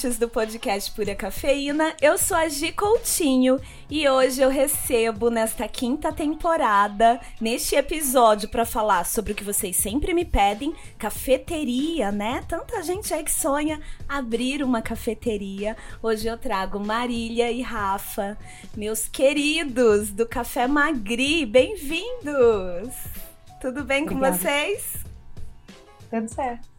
ouvintes do podcast Pura Cafeína. Eu sou a Gi Coutinho e hoje eu recebo nesta quinta temporada, neste episódio, para falar sobre o que vocês sempre me pedem: cafeteria, né? Tanta gente aí que sonha abrir uma cafeteria. Hoje eu trago Marília e Rafa, meus queridos do Café Magri. Bem-vindos! Tudo bem Obrigada. com vocês? Tudo certo.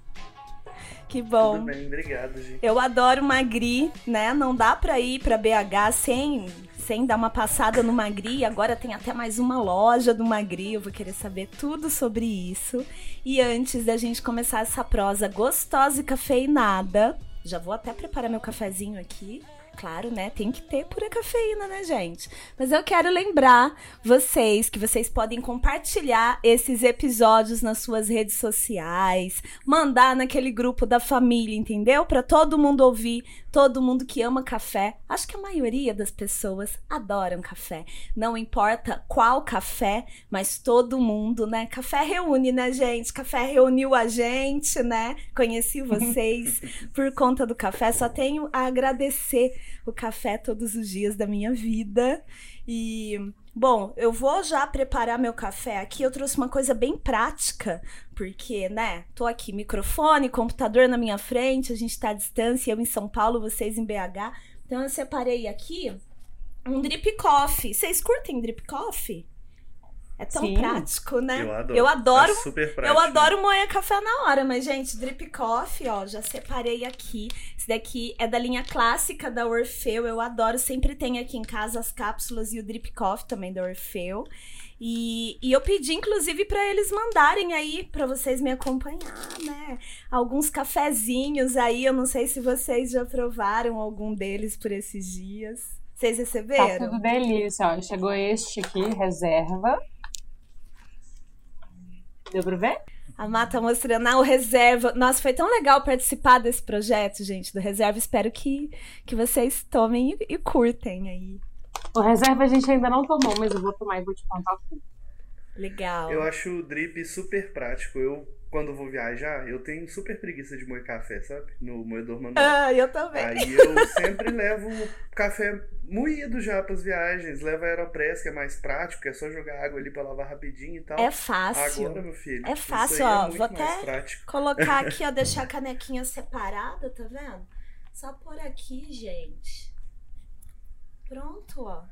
Que bom. Tudo bem, obrigado. Eu adoro Magri, né? Não dá pra ir pra BH sem, sem dar uma passada no Magri. Agora tem até mais uma loja do Magri. Eu vou querer saber tudo sobre isso. E antes da gente começar essa prosa gostosa e cafeinada, já vou até preparar meu cafezinho aqui claro, né? Tem que ter pura cafeína, né, gente? Mas eu quero lembrar vocês que vocês podem compartilhar esses episódios nas suas redes sociais, mandar naquele grupo da família, entendeu? Para todo mundo ouvir, todo mundo que ama café. Acho que a maioria das pessoas adoram café. Não importa qual café, mas todo mundo, né? Café reúne, né, gente? Café reuniu a gente, né? Conheci vocês por conta do café. Só tenho a agradecer o café todos os dias da minha vida. E, bom, eu vou já preparar meu café aqui. Eu trouxe uma coisa bem prática, porque, né, tô aqui, microfone, computador na minha frente, a gente tá à distância, eu em São Paulo, vocês em BH. Então eu separei aqui um drip coffee. Vocês curtem drip coffee? É tão Sim. prático, né? Eu adoro. Eu adoro, é super prático. eu adoro moer café na hora, mas, gente, drip coffee, ó, já separei aqui. Esse daqui é da linha clássica da Orfeu. Eu adoro, sempre tem aqui em casa as cápsulas e o drip coffee também da Orfeu. E, e eu pedi, inclusive, para eles mandarem aí, para vocês me acompanhar, né? Alguns cafezinhos aí. Eu não sei se vocês já provaram algum deles por esses dias. Vocês receberam? Tá tudo delícia, ó. Chegou este aqui, reserva. Deu pra ver? A Mata tá mostrando ah, o Reserva. Nossa, foi tão legal participar desse projeto, gente, do Reserva. Espero que, que vocês tomem e, e curtem aí. O Reserva a gente ainda não tomou, mas eu vou tomar e vou te contar tudo. Legal. Eu acho o drip super prático. Eu quando vou viajar, eu tenho super preguiça de moer café, sabe? No moedor manual. Ah, eu também. Aí eu sempre levo café moído já para as viagens. Levo Aeropress, que é mais prático, que é só jogar água ali para lavar rapidinho e tal. É fácil. Agora, meu filho. É fácil, ó. É vou até prático. colocar aqui, ó, deixar a canequinha separada, tá vendo? Só por aqui, gente. Pronto, ó.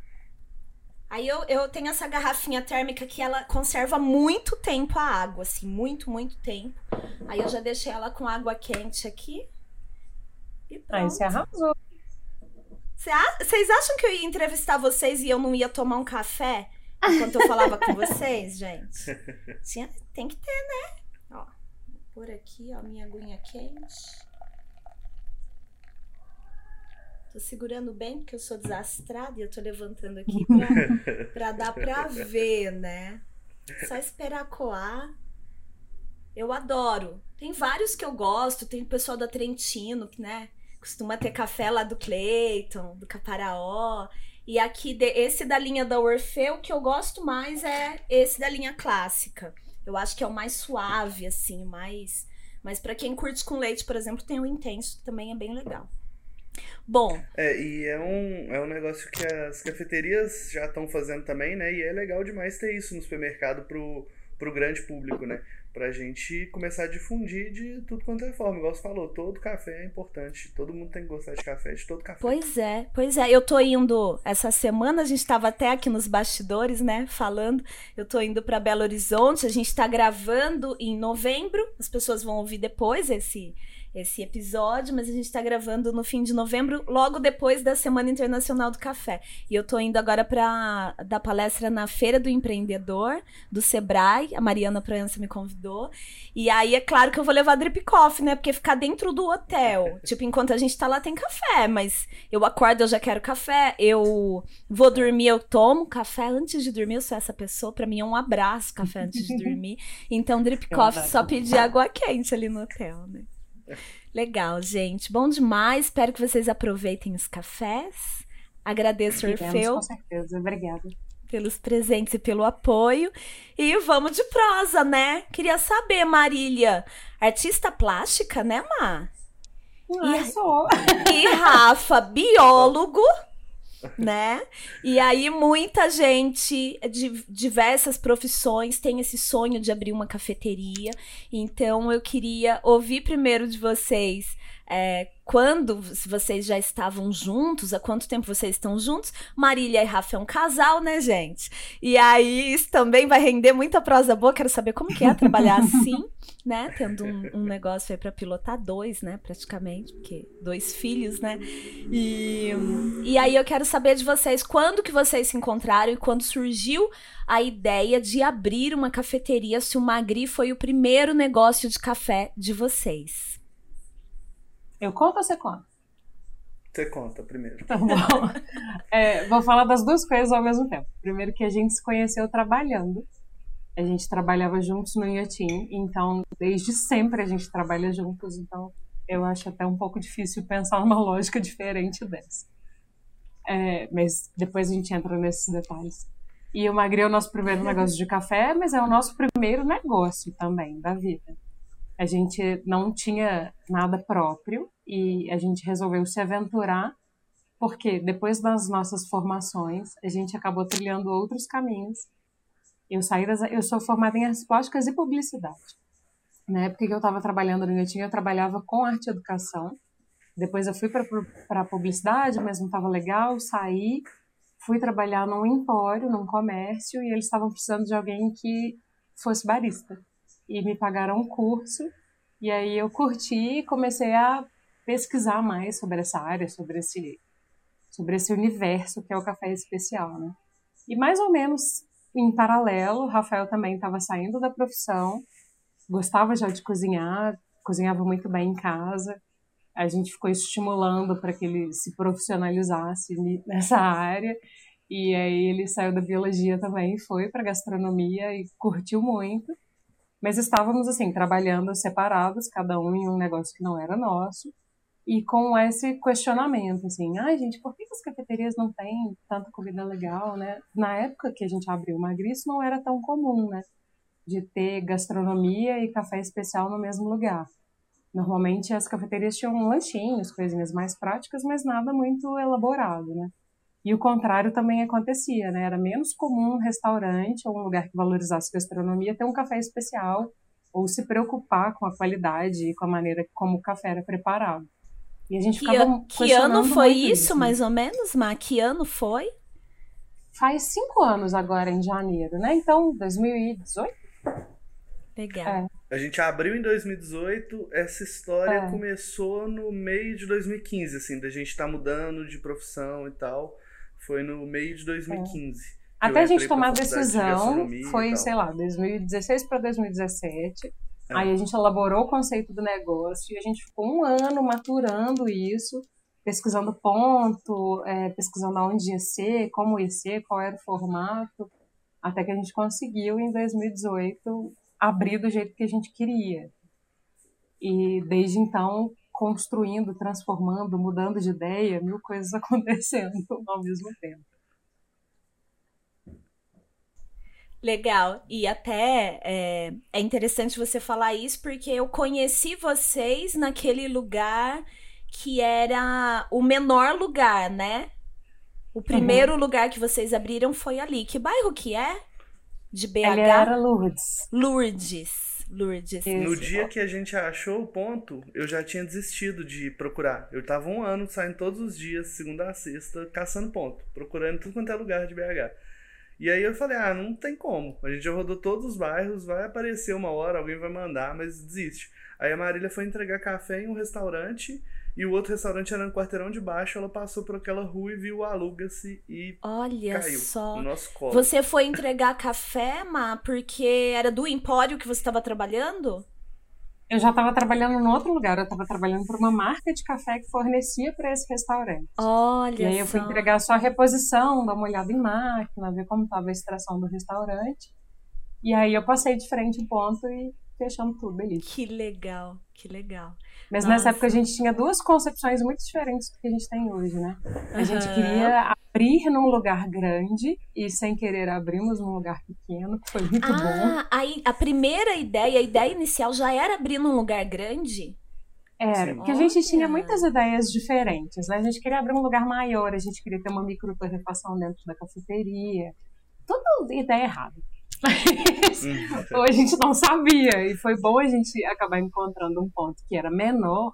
Aí eu, eu tenho essa garrafinha térmica que ela conserva muito tempo a água, assim, muito, muito tempo. Aí eu já deixei ela com água quente aqui. E pronto. Aí você arrasou. Vocês acham que eu ia entrevistar vocês e eu não ia tomar um café enquanto eu falava com vocês, gente? Tinha, tem que ter, né? Ó, por aqui, ó, minha aguinha quente. Tô segurando bem porque eu sou desastrada e eu tô levantando aqui pra, pra dar pra ver, né? Só esperar coar. Eu adoro. Tem vários que eu gosto. Tem o pessoal da Trentino, que, né? Costuma ter café lá do Clayton, do Caparaó. E aqui, esse da linha da Orfeu, que eu gosto mais é esse da linha clássica. Eu acho que é o mais suave, assim, mais. Mas para quem curte com leite, por exemplo, tem o intenso, que também é bem legal. Bom. É, e é um, é um negócio que as cafeterias já estão fazendo também, né? E é legal demais ter isso no supermercado pro, pro grande público, né? Pra gente começar a difundir de tudo quanto é forma. Igual você falou, todo café é importante. Todo mundo tem que gostar de café, de todo café. Pois é, pois é. Eu tô indo, essa semana a gente estava até aqui nos bastidores, né? Falando. Eu tô indo para Belo Horizonte. A gente tá gravando em novembro. As pessoas vão ouvir depois esse esse episódio, mas a gente está gravando no fim de novembro, logo depois da Semana Internacional do Café. E eu tô indo agora para dar palestra na Feira do Empreendedor, do Sebrae, a Mariana Proença me convidou. E aí é claro que eu vou levar drip coffee, né? Porque ficar dentro do hotel, tipo, enquanto a gente tá lá tem café, mas eu acordo, eu já quero café, eu vou dormir, eu tomo café antes de dormir, eu sou essa pessoa, para mim é um abraço café antes de dormir. Então drip coffee, só pedir água quente ali no hotel, né? Legal, gente. Bom demais. Espero que vocês aproveitem os cafés. Agradeço, Orfeu. Com certeza. Obrigada. Pelos presentes e pelo apoio. E vamos de prosa, né? Queria saber, Marília, artista plástica, né, Má? Ah, sou. E Rafa, biólogo, né? E aí muita gente de diversas profissões tem esse sonho de abrir uma cafeteria. Então eu queria ouvir primeiro de vocês é, quando vocês já estavam juntos, há quanto tempo vocês estão juntos. Marília e Rafa é um casal, né, gente? E aí isso também vai render muita prosa boa. Quero saber como que é trabalhar assim, né? Tendo um, um negócio aí para pilotar dois, né? Praticamente, porque dois filhos, né? E, e aí eu quero saber de vocês quando que vocês se encontraram e quando surgiu a ideia de abrir uma cafeteria, se o Magri foi o primeiro negócio de café de vocês. Eu conto ou você conta? Você conta primeiro. Tá bom. É, vou falar das duas coisas ao mesmo tempo. Primeiro que a gente se conheceu trabalhando. A gente trabalhava juntos no Inhatim, então desde sempre a gente trabalha juntos, então eu acho até um pouco difícil pensar numa lógica diferente dessa. É, mas depois a gente entra nesses detalhes. E o Magri é o nosso primeiro negócio de café, mas é o nosso primeiro negócio também da vida. A gente não tinha nada próprio e a gente resolveu se aventurar porque depois das nossas formações a gente acabou trilhando outros caminhos. Eu saí das, eu sou formada em artes plásticas e publicidade. Na época que eu estava trabalhando no Netinho, eu trabalhava com arte e educação. Depois eu fui para publicidade, mas não estava legal, saí, fui trabalhar num empório, num comércio, e eles estavam precisando de alguém que fosse barista e me pagaram um curso. E aí eu curti e comecei a pesquisar mais sobre essa área, sobre esse, sobre esse universo que é o café especial, né? E mais ou menos em paralelo, Rafael também estava saindo da profissão, gostava já de cozinhar, cozinhava muito bem em casa. A gente ficou estimulando para que ele se profissionalizasse nessa área. E aí ele saiu da biologia também, foi para gastronomia e curtiu muito. Mas estávamos, assim, trabalhando separados, cada um em um negócio que não era nosso, e com esse questionamento, assim, ai, gente, por que as cafeterias não têm tanta comida legal, né? Na época que a gente abriu o Magri, isso não era tão comum, né? De ter gastronomia e café especial no mesmo lugar. Normalmente as cafeterias tinham lanchinhos, coisinhas mais práticas, mas nada muito elaborado, né? E o contrário também acontecia, né? Era menos comum um restaurante ou um lugar que valorizasse gastronomia ter um café especial ou se preocupar com a qualidade e com a maneira como o café era preparado. E a gente que, ficava que ano foi isso, isso, mais ou menos, Má? Que ano foi? Faz cinco anos agora, em janeiro, né? Então, 2018? Legal. É. A gente abriu em 2018, essa história é. começou no meio de 2015, assim, da gente estar tá mudando de profissão e tal. Foi no meio de 2015. É. Até a gente tomar a decisão, de foi, sei lá, 2016 para 2017. É. Aí a gente elaborou o conceito do negócio e a gente ficou um ano maturando isso, pesquisando ponto, é, pesquisando aonde ia ser, como ia ser, qual era o formato, até que a gente conseguiu em 2018 abrir do jeito que a gente queria. E desde então construindo, transformando, mudando de ideia, mil coisas acontecendo ao mesmo tempo. Legal. E até é, é, interessante você falar isso, porque eu conheci vocês naquele lugar que era o menor lugar, né? O primeiro uhum. lugar que vocês abriram foi ali. Que bairro que é? De BH? Ele era Lourdes. Lourdes. Lourdes. No dia que a gente achou o ponto, eu já tinha desistido de procurar. Eu tava um ano saindo todos os dias, segunda a sexta, caçando ponto, procurando tudo quanto é lugar de BH. E aí eu falei, ah, não tem como. A gente já rodou todos os bairros, vai aparecer uma hora, alguém vai mandar, mas desiste. Aí a Marília foi entregar café em um restaurante e o outro restaurante era no quarteirão de baixo. Ela passou por aquela rua e viu o aluga-se e Olha caiu só. no nosso colo. Você foi entregar café, Ma, porque era do empório que você estava trabalhando? Eu já estava trabalhando em outro lugar. Eu estava trabalhando para uma marca de café que fornecia para esse restaurante. Olha E aí eu fui só. entregar só a reposição, dar uma olhada em máquina, ver como estava a extração do restaurante. E aí eu passei de frente o ponto e fechamos tudo ali. Que legal, que legal. Mas Nossa. nessa época a gente tinha duas concepções muito diferentes do que a gente tem hoje, né? A gente queria abrir num lugar grande e sem querer abrimos num lugar pequeno, que foi muito bom. Ah, aí a primeira ideia, a ideia inicial já era abrir num lugar grande? Era, porque a gente tinha muitas ideias diferentes, né? A gente queria abrir um lugar maior, a gente queria ter uma micro torrefação dentro da cafeteria. Tudo ideia errada. Mas hum. a gente não sabia. E foi bom a gente acabar encontrando um ponto que era menor,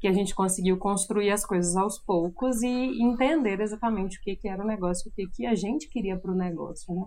que a gente conseguiu construir as coisas aos poucos e entender exatamente o que, que era o negócio, o que, que a gente queria para o negócio, né?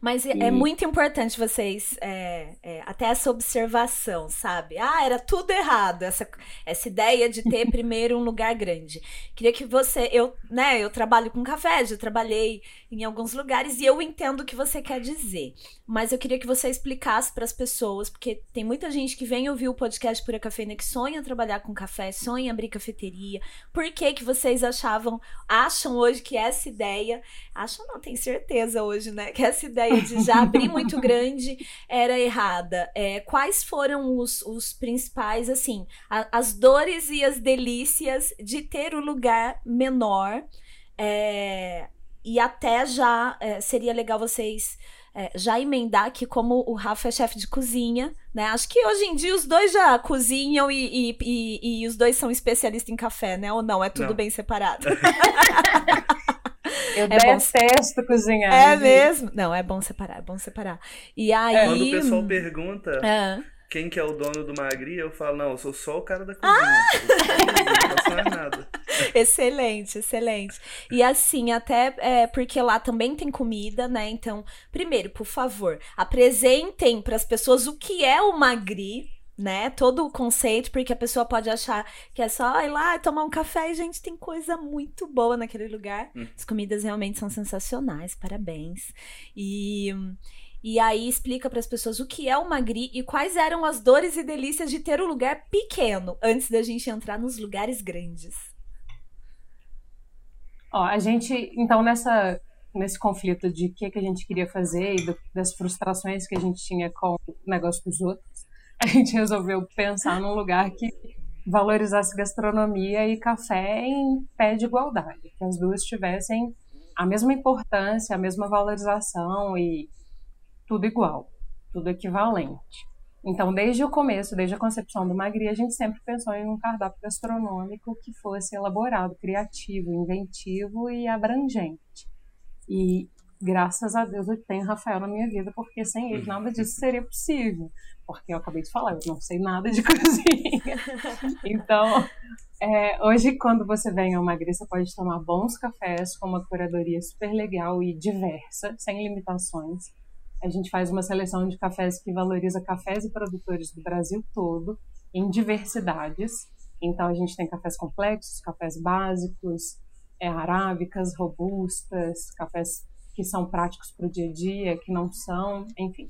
Mas é, é e... é muito importante vocês, é, é, até essa observação, sabe? Ah, era tudo errado, essa, essa ideia de ter primeiro um lugar grande. Queria que você, eu, né, eu trabalho com café, já trabalhei em alguns lugares e eu entendo o que você quer dizer. Mas eu queria que você explicasse para as pessoas, porque tem muita gente que vem ouvir o podcast Pura Cafeína que sonha trabalhar com café, sonha abrir cafeteria. Por que que vocês achavam, acham hoje que essa ideia, acham não, tem certeza hoje, né, que essa ideia de já abrir muito grande era errada. É, quais foram os, os principais, assim, a, as dores e as delícias de ter o lugar menor? É, e até já é, seria legal vocês é, já emendar aqui como o Rafa é chefe de cozinha, né? Acho que hoje em dia os dois já cozinham e, e, e, e os dois são especialistas em café, né? Ou não? É tudo não. bem separado. Eu é detesto bom... cozinhar. É mesmo? Não, é bom separar, é bom separar. E aí... Quando o pessoal pergunta... É quem que é o dono do Magri, eu falo, não, eu sou só o cara da cozinha. Ah! Eu não faço mais nada. excelente, excelente. E assim, até é, porque lá também tem comida, né? Então, primeiro, por favor, apresentem para as pessoas o que é o Magri, né? Todo o conceito, porque a pessoa pode achar que é só ir lá tomar um café e, gente, tem coisa muito boa naquele lugar. Hum. As comidas realmente são sensacionais, parabéns. E. E aí explica para as pessoas o que é o Magri e quais eram as dores e delícias de ter um lugar pequeno antes da gente entrar nos lugares grandes. Ó, a gente, então, nessa, nesse conflito de o que, que a gente queria fazer e do, das frustrações que a gente tinha com o negócio dos outros, a gente resolveu pensar num lugar que valorizasse gastronomia e café em pé de igualdade, que as duas tivessem a mesma importância, a mesma valorização e tudo igual, tudo equivalente. Então, desde o começo, desde a concepção do Magri, a gente sempre pensou em um cardápio gastronômico que fosse elaborado, criativo, inventivo e abrangente. E graças a Deus eu tenho Rafael na minha vida, porque sem ele nada disso seria possível. Porque eu acabei de falar, eu não sei nada de cozinha. Então, é, hoje, quando você vem ao Magri, você pode tomar bons cafés com uma curadoria super legal e diversa, sem limitações a gente faz uma seleção de cafés que valoriza cafés e produtores do Brasil todo, em diversidades. Então, a gente tem cafés complexos, cafés básicos, é, arábicas, robustas, cafés que são práticos para o dia a dia, que não são, enfim.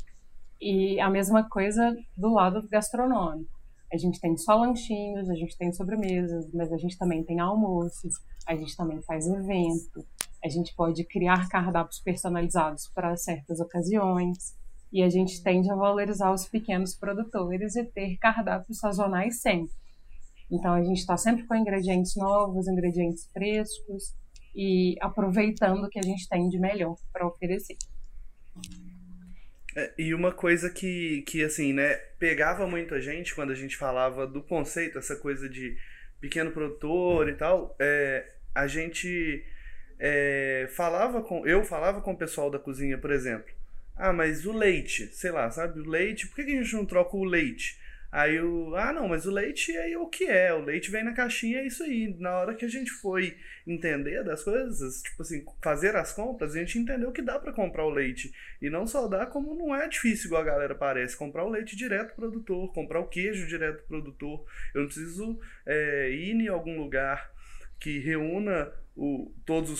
E a mesma coisa do lado gastronômico. A gente tem só lanchinhos, a gente tem sobremesas, mas a gente também tem almoços, a gente também faz evento, a gente pode criar cardápios personalizados para certas ocasiões. E a gente tende a valorizar os pequenos produtores e ter cardápios sazonais sempre. Então a gente está sempre com ingredientes novos, ingredientes frescos e aproveitando o que a gente tem de melhor para oferecer. É, e uma coisa que, que, assim, né, pegava muito a gente quando a gente falava do conceito, essa coisa de pequeno produtor e tal, é, a gente é, falava com. Eu falava com o pessoal da cozinha, por exemplo. Ah, mas o leite, sei lá, sabe? O leite, por que a gente não troca o leite? Aí o. Ah, não, mas o leite é o que é. O leite vem na caixinha, é isso aí. Na hora que a gente foi entender das coisas, tipo assim, fazer as compras, a gente entendeu que dá para comprar o leite. E não só dá, como não é difícil igual a galera parece. Comprar o leite direto do produtor, comprar o queijo direto do produtor. Eu não preciso é, ir em algum lugar que reúna o, todos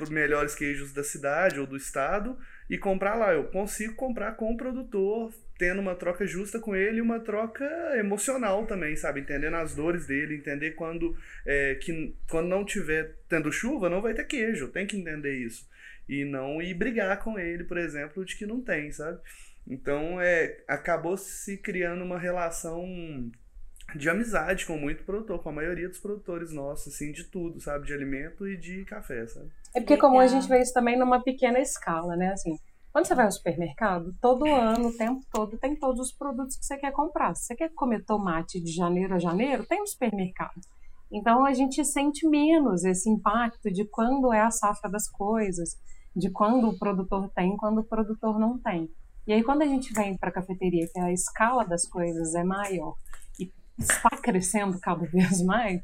os melhores queijos da cidade ou do estado e comprar lá. Eu consigo comprar com o produtor, tendo uma troca justa com ele e uma troca emocional também, sabe? Entendendo as dores dele, entender quando, é, que, quando não tiver tendo chuva, não vai ter queijo. Tem que entender isso. E não ir brigar com ele, por exemplo, de que não tem, sabe? Então, é, acabou se criando uma relação de amizade com muito produtor, com a maioria dos produtores nossos, assim, de tudo, sabe? De alimento e de café, sabe? É porque é comum a gente vê isso também numa pequena escala, né? Assim, Quando você vai ao supermercado, todo ano, o tempo todo, tem todos os produtos que você quer comprar. Se você quer comer tomate de janeiro a janeiro, tem no supermercado. Então a gente sente menos esse impacto de quando é a safra das coisas, de quando o produtor tem quando o produtor não tem. E aí quando a gente vem para a cafeteria, que a escala das coisas é maior e está crescendo cada vez mais,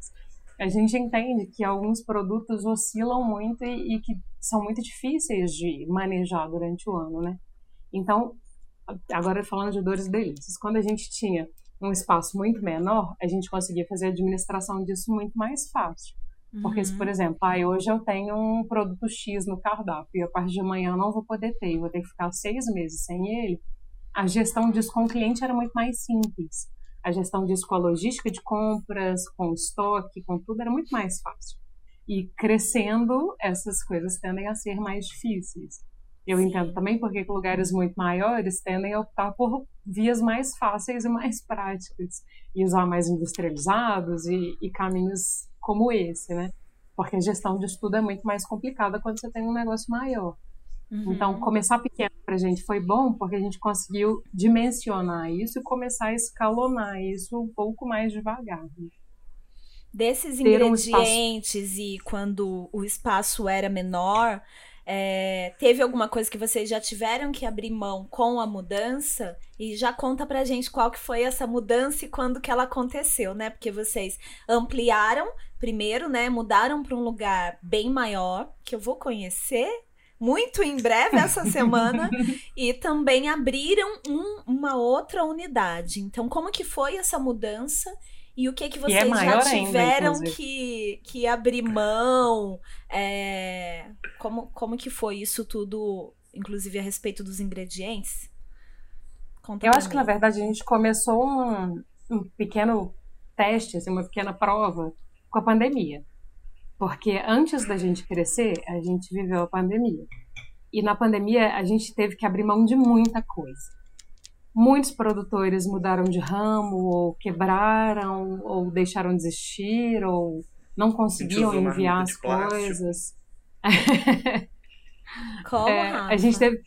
a gente entende que alguns produtos oscilam muito e, e que são muito difíceis de manejar durante o ano, né? Então, agora falando de dores e delícias, quando a gente tinha um espaço muito menor, a gente conseguia fazer a administração disso muito mais fácil. Porque se, por uhum. exemplo, ah, hoje eu tenho um produto X no cardápio e a partir de amanhã eu não vou poder ter, vou ter que ficar seis meses sem ele, a gestão disso com o cliente era muito mais simples. A gestão disso com a logística de compras, com estoque, com tudo, era muito mais fácil. E crescendo, essas coisas tendem a ser mais difíceis. Eu Sim. entendo também porque lugares muito maiores tendem a optar por vias mais fáceis e mais práticas e usar mais industrializados e, e caminhos como esse, né? Porque a gestão de estudo é muito mais complicada quando você tem um negócio maior. Uhum. Então, começar pequeno para a gente foi bom porque a gente conseguiu dimensionar isso e começar a escalonar isso um pouco mais devagar. Né? Desses ingredientes um e quando o espaço era menor, é, teve alguma coisa que vocês já tiveram que abrir mão com a mudança? E já conta pra gente qual que foi essa mudança e quando que ela aconteceu, né? Porque vocês ampliaram primeiro, né? Mudaram para um lugar bem maior, que eu vou conhecer muito em breve essa semana e também abriram um, uma outra unidade. Então, como que foi essa mudança e o que que é vocês é já tiveram ainda, que, que abrir mão? É, como, como que foi isso tudo, inclusive a respeito dos ingredientes? Conta Eu acho mim. que, na verdade, a gente começou um, um pequeno teste, assim, uma pequena prova com a pandemia. Porque antes da gente crescer, a gente viveu a pandemia. E na pandemia, a gente teve que abrir mão de muita coisa muitos produtores mudaram de ramo, ou quebraram, ou deixaram de existir, ou não conseguiam enviar as coisas. Como, é, a gente teve.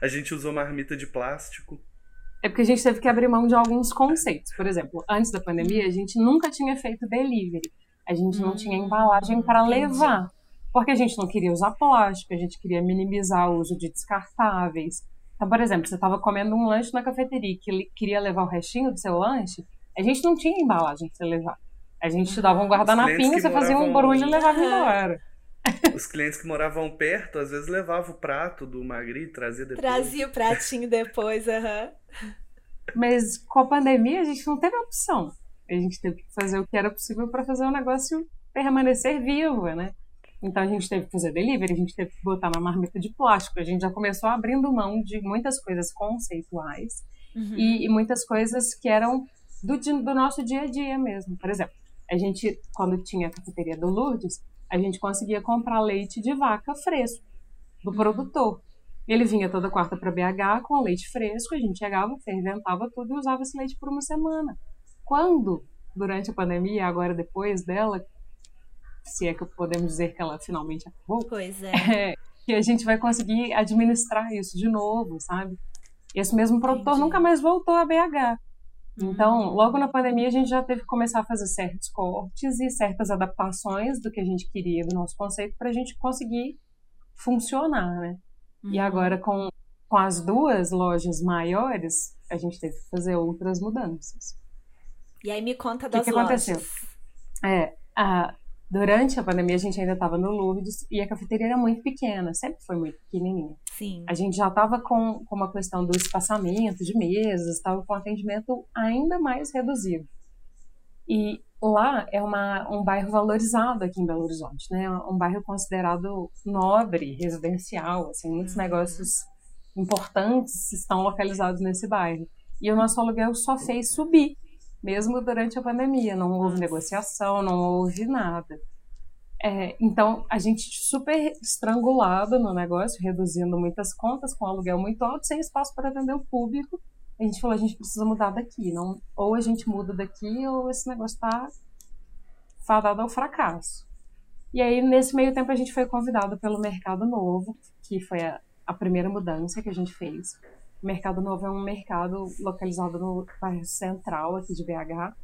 A gente usou marmita de plástico. É porque a gente teve que abrir mão de alguns conceitos. Por exemplo, antes da pandemia, a gente nunca tinha feito delivery. A gente não hum, tinha embalagem para levar. Porque a gente não queria usar plástico, a gente queria minimizar o uso de descartáveis. Então, por exemplo, você estava comendo um lanche na cafeteria que queria levar o restinho do seu lanche, a gente não tinha embalagem para você levar. A gente te dava um guardanapinho, você fazia um barulho e levava embora. Os clientes que moravam perto, às vezes levavam o prato do Magri e trazia depois. Trazia o pratinho depois, aham. Uhum. Mas com a pandemia a gente não teve opção. A gente teve que fazer o que era possível para fazer o negócio permanecer vivo, né? Então a gente teve que fazer delivery, a gente teve que botar na marmita de plástico. A gente já começou abrindo mão de muitas coisas conceituais uhum. e, e, muitas coisas que eram do, do nosso dia a dia mesmo. Por exemplo, a gente, quando tinha a cafeteria do Lourdes, a gente conseguia comprar leite de vaca fresco do uhum. produtor. Ele vinha toda quarta para BH com leite fresco, a gente chegava, ferventava tudo e usava esse leite por uma semana. Quando, durante a pandemia, agora depois dela, se é que podemos dizer que ela finalmente acabou. Pois é. é que a gente vai conseguir administrar isso de novo, sabe? Esse mesmo produtor Entendi. nunca mais voltou a BH. Então, hum. logo na pandemia, a gente já teve que começar a fazer certos cortes e certas adaptações do que a gente queria do nosso conceito para a gente conseguir funcionar, né? Uhum. E agora, com, com as duas lojas maiores, a gente teve que fazer outras mudanças. E aí me conta das que que lojas. aconteceu? É, a, Durante a pandemia, a gente ainda estava no Lourdes e a cafeteria era muito pequena, sempre foi muito pequenininha. Sim. A gente já estava com, com uma questão do espaçamento de mesas, estava com atendimento ainda mais reduzido. E lá é uma, um bairro valorizado aqui em Belo Horizonte, né? Um bairro considerado nobre, residencial, assim, muitos uhum. negócios importantes estão localizados nesse bairro. E o nosso aluguel só fez subir mesmo durante a pandemia. Não houve negociação, não houve nada. É, então, a gente super estrangulado no negócio, reduzindo muitas contas, com aluguel muito alto, sem espaço para atender o público. A gente falou, a gente precisa mudar daqui. Não, ou a gente muda daqui, ou esse negócio está fadado ao fracasso. E aí, nesse meio tempo, a gente foi convidado pelo Mercado Novo, que foi a, a primeira mudança que a gente fez. O Mercado Novo é um mercado localizado no bairro central aqui de BH.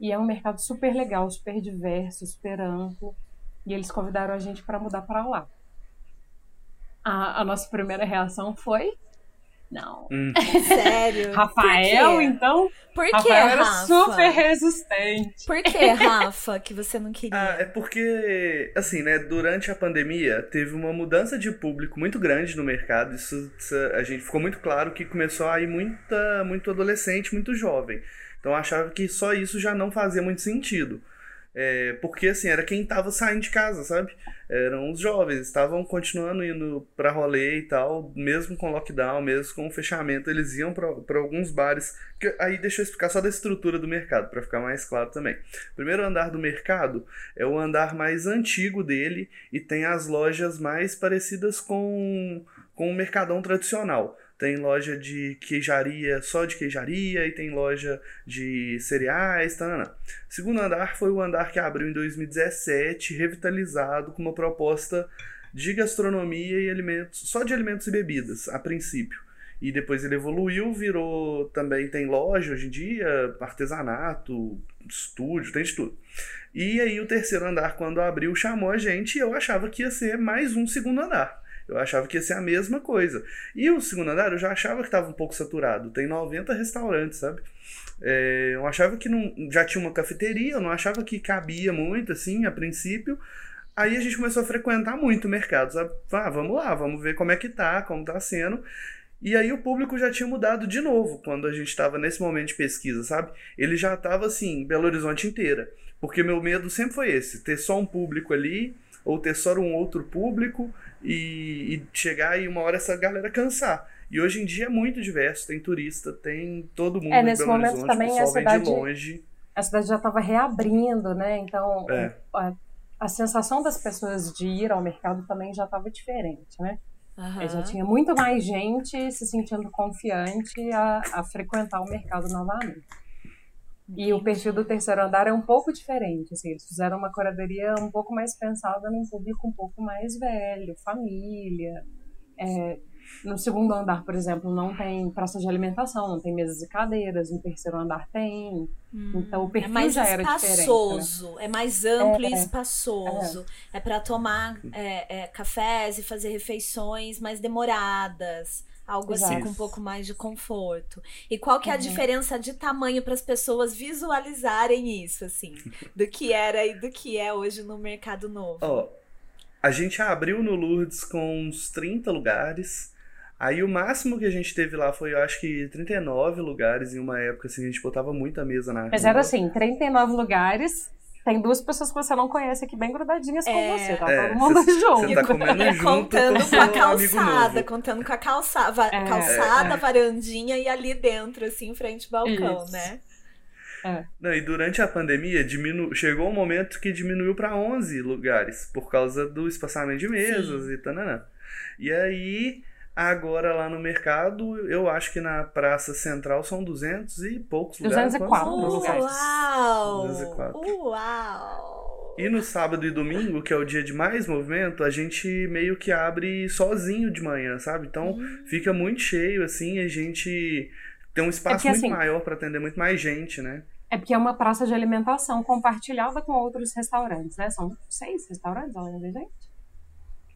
E é um mercado super legal, super diverso, super amplo. E eles convidaram a gente para mudar para lá. A, a nossa primeira reação foi não. Hum. Sério? Rafael, Por então? Por que, Rafael era Rafa? super resistente. Por que, Rafa, que você não queria? Ah, é porque, assim, né, durante a pandemia teve uma mudança de público muito grande no mercado. Isso, isso a gente ficou muito claro que começou a ir muita, muito adolescente, muito jovem. Então eu achava que só isso já não fazia muito sentido. É, porque assim, era quem tava saindo de casa, sabe? Eram os jovens, estavam continuando indo pra rolê e tal, mesmo com lockdown, mesmo com o fechamento, eles iam para alguns bares. Que, aí deixa eu explicar só da estrutura do mercado, para ficar mais claro também. O primeiro andar do mercado é o andar mais antigo dele e tem as lojas mais parecidas com, com o mercadão tradicional tem loja de queijaria só de queijaria e tem loja de cereais. O segundo andar foi o andar que abriu em 2017, revitalizado com uma proposta de gastronomia e alimentos, só de alimentos e bebidas, a princípio. E depois ele evoluiu, virou também tem loja hoje em dia, artesanato, estúdio, tem de tudo. E aí o terceiro andar quando abriu chamou a gente e eu achava que ia ser mais um segundo andar. Eu achava que ia ser a mesma coisa. E o segundo andar eu já achava que estava um pouco saturado. Tem 90 restaurantes, sabe? É, eu achava que não, já tinha uma cafeteria, eu não achava que cabia muito, assim, a princípio. Aí a gente começou a frequentar muito o mercado, sabe? Ah, vamos lá, vamos ver como é que tá, como tá sendo. E aí o público já tinha mudado de novo quando a gente estava nesse momento de pesquisa, sabe? Ele já estava assim, Belo Horizonte inteira. Porque meu medo sempre foi esse, ter só um público ali, ou ter só um outro público, e, e chegar e uma hora essa galera cansar. E hoje em dia é muito diverso, tem turista, tem todo mundo é, nesse Belo momento Horizonte, também o pessoal a cidade, vem de longe. A cidade já estava reabrindo, né? Então É. a, a sensação das pessoas de ir ao mercado também já estava diferente, né? É, Já tinha muito mais gente se sentindo confiante a, a frequentar o mercado novamente. E o perfil do terceiro andar é um pouco diferente. Assim, eles fizeram uma curadoria um pouco mais pensada num público um pouco mais velho, família. É, no segundo andar, por exemplo, não tem praça de alimentação, não tem mesas e cadeiras. No terceiro andar tem. então o É perfil mais já era diferente. né? espaçoso, é mais amplo e É, espaçoso. É, para tomar é, é, cafés e fazer refeições mais demoradas. Algo assim Exato. com um pouco mais de conforto. E qual que é a Uhum. diferença de tamanho para as pessoas visualizarem isso, assim, do que era e do que é hoje no mercado novo? Ó, a gente abriu no Lourdes com uns 30 lugares. Aí o máximo que a gente teve lá foi, eu acho que 39 lugares em uma época, assim, a gente botava muita mesa na Mas rua. era assim, 39 lugares. Tem duas pessoas que você não conhece aqui bem grudadinhas com É. você, tá É, todo mundo cê- junto. cê tá comendo É, junto contando com com a calçada, contando com a calçada, va- É, calçada, é. varandinha e ali dentro, assim, em frente ao balcão, Isso. né? Não, e durante a pandemia diminu... chegou um momento que diminuiu para 11 lugares por causa do espaçamento de mesas e tananã. E aí, agora lá no mercado, eu acho que na Praça Central são 200 e poucos lugares. 204 Quantos? lugares. Uau! 204. Uau! E no sábado e domingo, que é o dia de mais movimento, a gente meio que abre sozinho de manhã, sabe? Então Hum. fica muito cheio, assim, a gente tem um espaço porque, muito assim, maior para atender muito mais gente, né? É porque é uma praça de alimentação compartilhada com outros restaurantes, né? São seis restaurantes além da gente.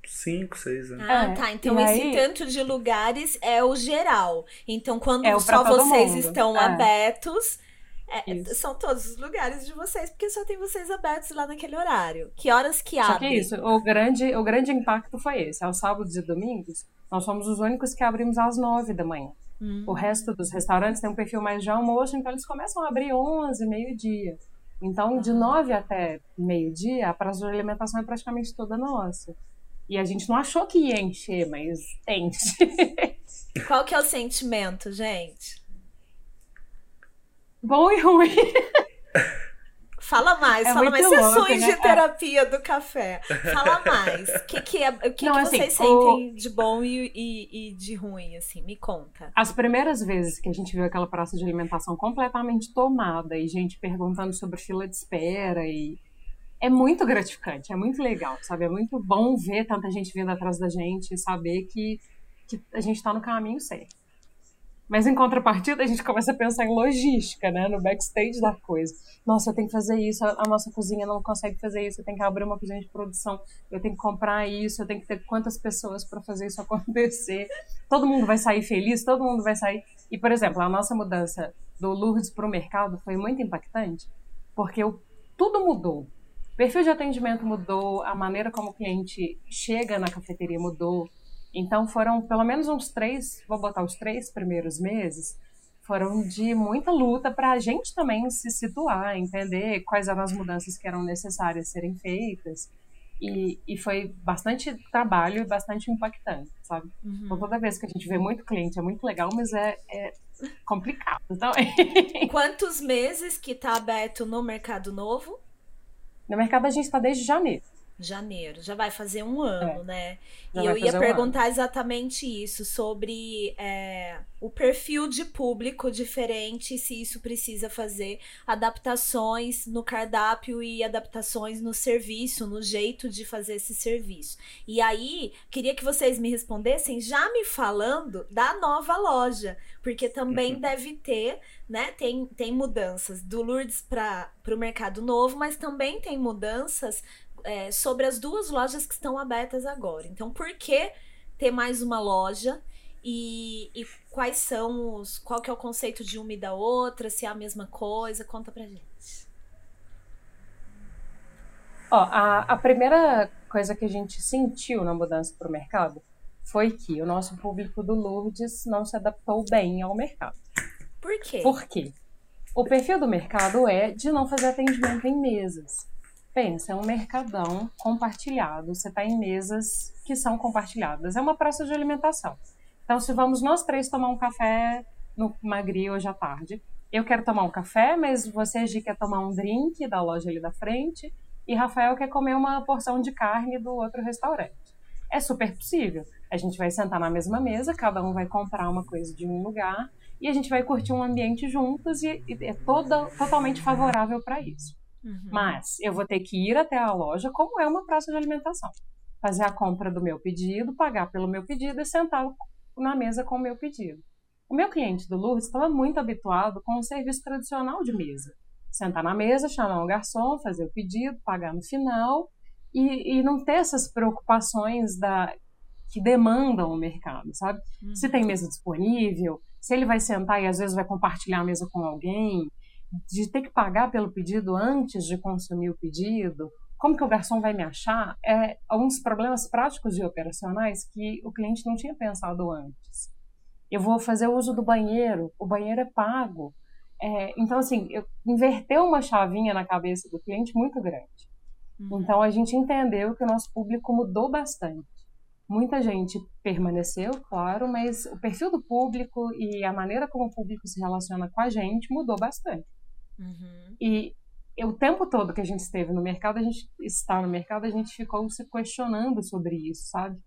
Cinco, seis anos. Ah, É, tá. Então e esse aí- tanto de lugares é o geral. Então, quando É só vocês mundo. estão É. abertos, é, são todos os lugares de vocês, porque só tem vocês abertos lá naquele horário. Que horas que Só abre? que isso, o grande, o grande impacto foi esse. Aos sábados e domingos, nós somos os únicos que abrimos às nove da manhã. Hum. O resto dos restaurantes tem um perfil mais de almoço, então eles começam a abrir 11, meio-dia. Então, de 9 até meio-dia, a praça de alimentação é praticamente toda nossa. E a gente não achou que ia encher, mas enche. Qual que é o sentimento, gente? Bom e ruim. Fala mais, É fala mais muito louco, sessões né? de terapia do café. Fala mais. O que, que, é, o que, Não, que assim, vocês o- sentem de bom e, e, e de ruim, assim? Me conta. As primeiras vezes que a gente viu aquela praça de alimentação completamente tomada e gente perguntando sobre fila de espera e é muito gratificante, é muito legal, sabe? É muito bom ver tanta gente vindo atrás da gente e saber que que a gente está no caminho certo. Mas em contrapartida, a gente começa a pensar em logística, né? No backstage da coisa. Nossa, eu tenho que fazer isso, a nossa cozinha não consegue fazer isso, eu tenho que abrir uma cozinha de produção, eu tenho que comprar isso, eu tenho que ter quantas pessoas para fazer isso acontecer. Todo mundo vai sair feliz, todo mundo vai sair. E, por exemplo, a nossa mudança do Lourdes para o mercado foi muito impactante, porque o, tudo mudou. O perfil de atendimento mudou, a maneira como o cliente chega na cafeteria mudou, então foram pelo menos uns três, vou botar os três primeiros meses, foram de muita luta para a gente também se situar, entender quais eram as mudanças que eram necessárias serem feitas. E, e foi bastante trabalho e bastante impactante, sabe? Uhum. Então, toda vez que a gente vê muito cliente é muito legal, mas é, é complicado também. Quantos meses que está aberto no Mercado Novo? No mercado a gente está desde janeiro. Janeiro, já vai fazer um ano, é. né? Já e eu ia perguntar um exatamente isso, sobre é, o perfil de público diferente, se isso precisa fazer adaptações no cardápio e adaptações no serviço, no jeito de fazer esse serviço. E aí, queria que vocês me respondessem já me falando da nova loja, porque também uhum. deve ter, né? Tem, tem mudanças do Lourdes para o mercado novo, mas também tem mudanças é, sobre as duas lojas que estão abertas agora. Então, por que ter mais uma loja? E, e, quais são os. Qual que é o conceito de uma e da outra? Se é a mesma coisa? Conta pra gente. Ó, a, a primeira coisa que a gente sentiu na mudança para o mercado foi que o nosso público do Lourdes não se adaptou bem ao mercado. Por quê? Por quê? O perfil do mercado é de não fazer atendimento em mesas. Pensa, é um mercadão compartilhado. Você está em mesas que são compartilhadas. É uma praça de alimentação. Então, se vamos nós três tomar um café no Magri hoje à tarde, eu quero tomar um café, mas você, Gi, quer tomar um drink da loja ali da frente, e Rafael quer comer uma porção de carne do outro restaurante. É super possível. A gente vai sentar na mesma mesa, cada um vai comprar uma coisa de um lugar, e a gente vai curtir um ambiente juntos, e, e é toda, totalmente favorável para isso. Uhum. Mas eu vou ter que ir até a loja, como é uma praça de alimentação. Fazer a compra do meu pedido, pagar pelo meu pedido e sentar na mesa com o meu pedido. O meu cliente do Lourdes estava muito habituado com o serviço tradicional de mesa. Sentar na mesa, chamar um garçom, fazer o pedido, pagar no final e, e não ter essas preocupações da, que demandam o mercado, sabe? Uhum. Se tem mesa disponível, se ele vai sentar e às vezes vai compartilhar a mesa com alguém, de ter que pagar pelo pedido antes de consumir o pedido, como que o garçom vai me achar, é alguns problemas práticos e operacionais que o cliente não tinha pensado antes. Eu vou fazer uso do banheiro, o banheiro é pago. É, então, assim, eu inverteu uma chavinha na cabeça do cliente muito grande. Uhum. Então, a gente entendeu que o nosso público mudou bastante. Muita gente permaneceu, claro, mas o perfil do público e a maneira como o público se relaciona com a gente mudou bastante. Uhum. E o tempo todo que a gente esteve no mercado, a gente está no mercado, a gente ficou se questionando sobre isso, sabe?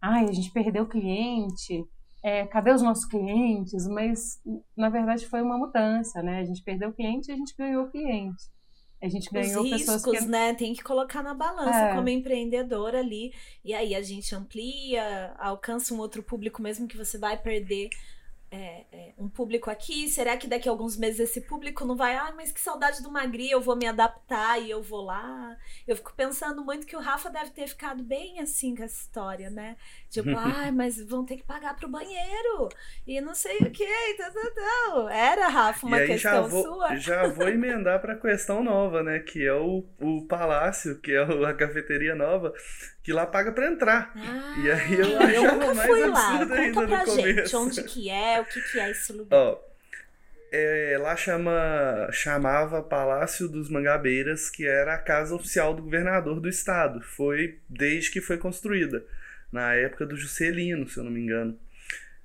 Ai, a gente perdeu cliente, é, cadê os nossos clientes? Mas, na verdade, foi uma mudança, né? A gente perdeu cliente e a gente ganhou cliente. A gente ganhou Os riscos, que... né? Tem que colocar na balança é. como empreendedor ali. E aí a gente amplia, alcança um outro público mesmo que você vai perder é, é, um público aqui? Será que daqui a alguns meses esse público não vai? Ah, mas que saudade do Magri, eu vou me adaptar e eu vou lá. Eu fico pensando muito que o Rafa deve ter ficado bem assim com essa história, né? Tipo, ah, mas vão ter que pagar pro banheiro e não sei o que, então. Era, Rafa, uma questão já vou, sua. Já vou emendar pra questão nova, né? Que é o, o Palácio, que é a cafeteria nova que lá paga para entrar. Ah, e aí eu achava mais fui absurdo lá. ainda Conta pra no gente começo. onde que é, o que que é esse lugar. É, lá chama, chamava Palácio dos Mangabeiras, que era a casa oficial do governador do estado. Foi desde que foi construída, na época do Juscelino, se eu não me engano.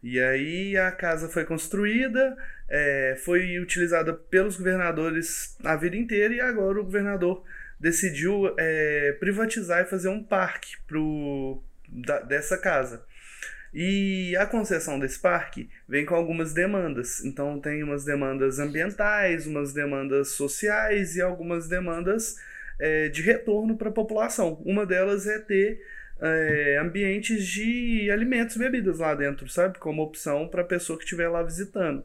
E aí a casa foi construída, é, foi utilizada pelos governadores a vida inteira e agora o governador decidiu é, privatizar e fazer um parque pro, da, dessa casa. E a concessão desse parque vem com algumas demandas. Então tem umas demandas ambientais, umas demandas sociais e algumas demandas é, de retorno para a população. Uma delas é ter é, ambientes de alimentos e bebidas lá dentro, sabe? Como opção para a pessoa que estiver lá visitando.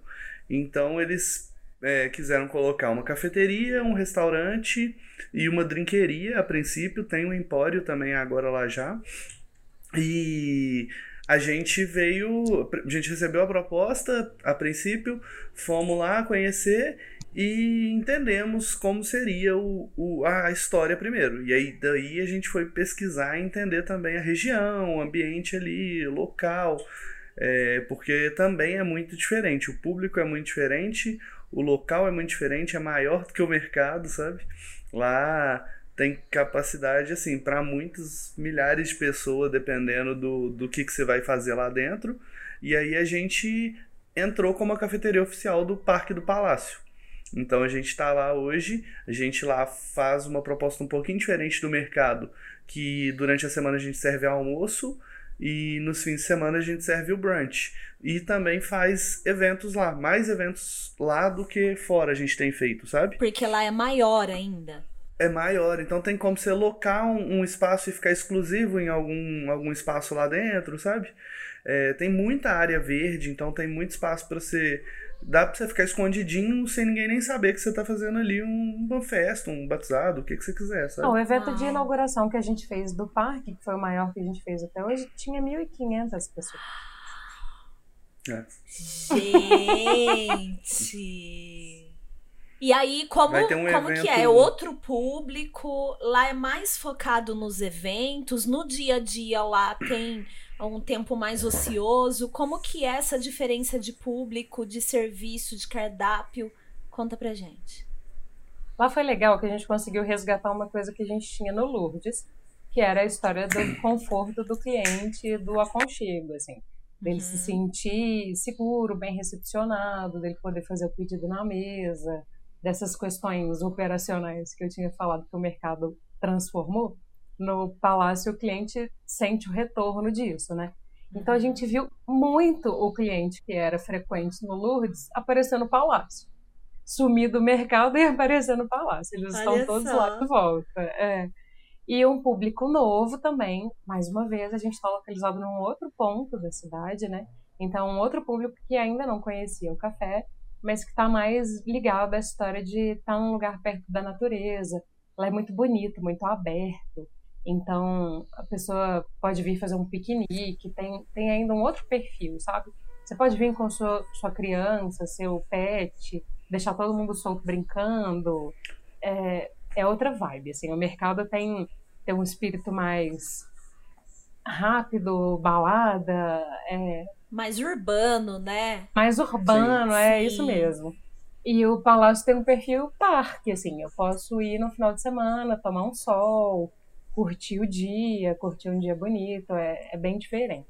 Então eles é, quiseram colocar uma cafeteria, um restaurante e uma drinqueria a princípio. Tem um empório também agora lá já. E a gente veio, a gente recebeu a proposta a princípio, fomos lá conhecer e entendemos como seria o, o, a história primeiro. E aí daí a gente foi pesquisar e entender também a região, o ambiente ali, local, é, porque também é muito diferente. O público é muito diferente, o local é muito diferente, é maior do que o mercado, sabe? Lá tem capacidade assim para muitos milhares de pessoas, dependendo do, do que, que você vai fazer lá dentro. E aí a gente entrou como a cafeteria oficial do Parque do Palácio. Então a gente está lá hoje, a gente lá faz uma proposta um pouquinho diferente do mercado, que durante a semana a gente serve almoço e nos fins de semana a gente serve o brunch. E também faz eventos lá, mais eventos lá do que fora a gente tem feito, sabe? Porque lá é maior ainda. É maior, então tem como você locar um, um espaço e ficar exclusivo em algum, algum espaço lá dentro, sabe? É, tem muita área verde, então tem muito espaço para você dá pra você ficar escondidinho sem ninguém nem saber que você tá fazendo ali um, uma festa, um batizado, o que, que você quiser, sabe? Não, o evento Uau. de inauguração que a gente fez do parque, que foi o maior que a gente fez até hoje, tinha 1.500 pessoas. É. Gente! E aí, como, um como evento... que é? Outro público? Lá é mais focado nos eventos? No dia a dia lá tem um tempo mais ocioso? Como que é essa diferença de público, de serviço, de cardápio? Conta pra gente. Lá foi legal que a gente conseguiu resgatar uma coisa que a gente tinha no Lourdes, que era a história do conforto do cliente, do aconchego, assim. Dele uhum. se sentir seguro, bem recepcionado, dele poder fazer o pedido na mesa, dessas questões operacionais que eu tinha falado que o mercado transformou no palácio, o cliente sente o retorno disso, né? Então a uhum. gente viu muito o cliente que era frequente no Lourdes aparecer no palácio. Sumir do mercado e aparecer no palácio. Eles Olha estão todos só. lá de volta. É. E um público novo também. Mais uma vez, a gente está localizado num outro ponto da cidade, né? Então, um outro público que ainda não conhecia o café, mas que está mais ligado à história de estar tá num lugar perto da natureza. Lá é muito bonito, muito aberto. Então, a pessoa pode vir fazer um piquenique, tem, tem ainda um outro perfil, sabe? Você pode vir com sua, sua criança, seu pet, deixar todo mundo solto brincando. É, é outra vibe, assim. O mercado tem, tem um espírito mais rápido, balada, é... Mais urbano, né? Mais urbano, sim, é sim. isso mesmo. E o palácio tem um perfil parque, assim. Eu posso ir no final de semana, tomar um sol, curtir o dia, curtir um dia bonito, é, é bem diferente.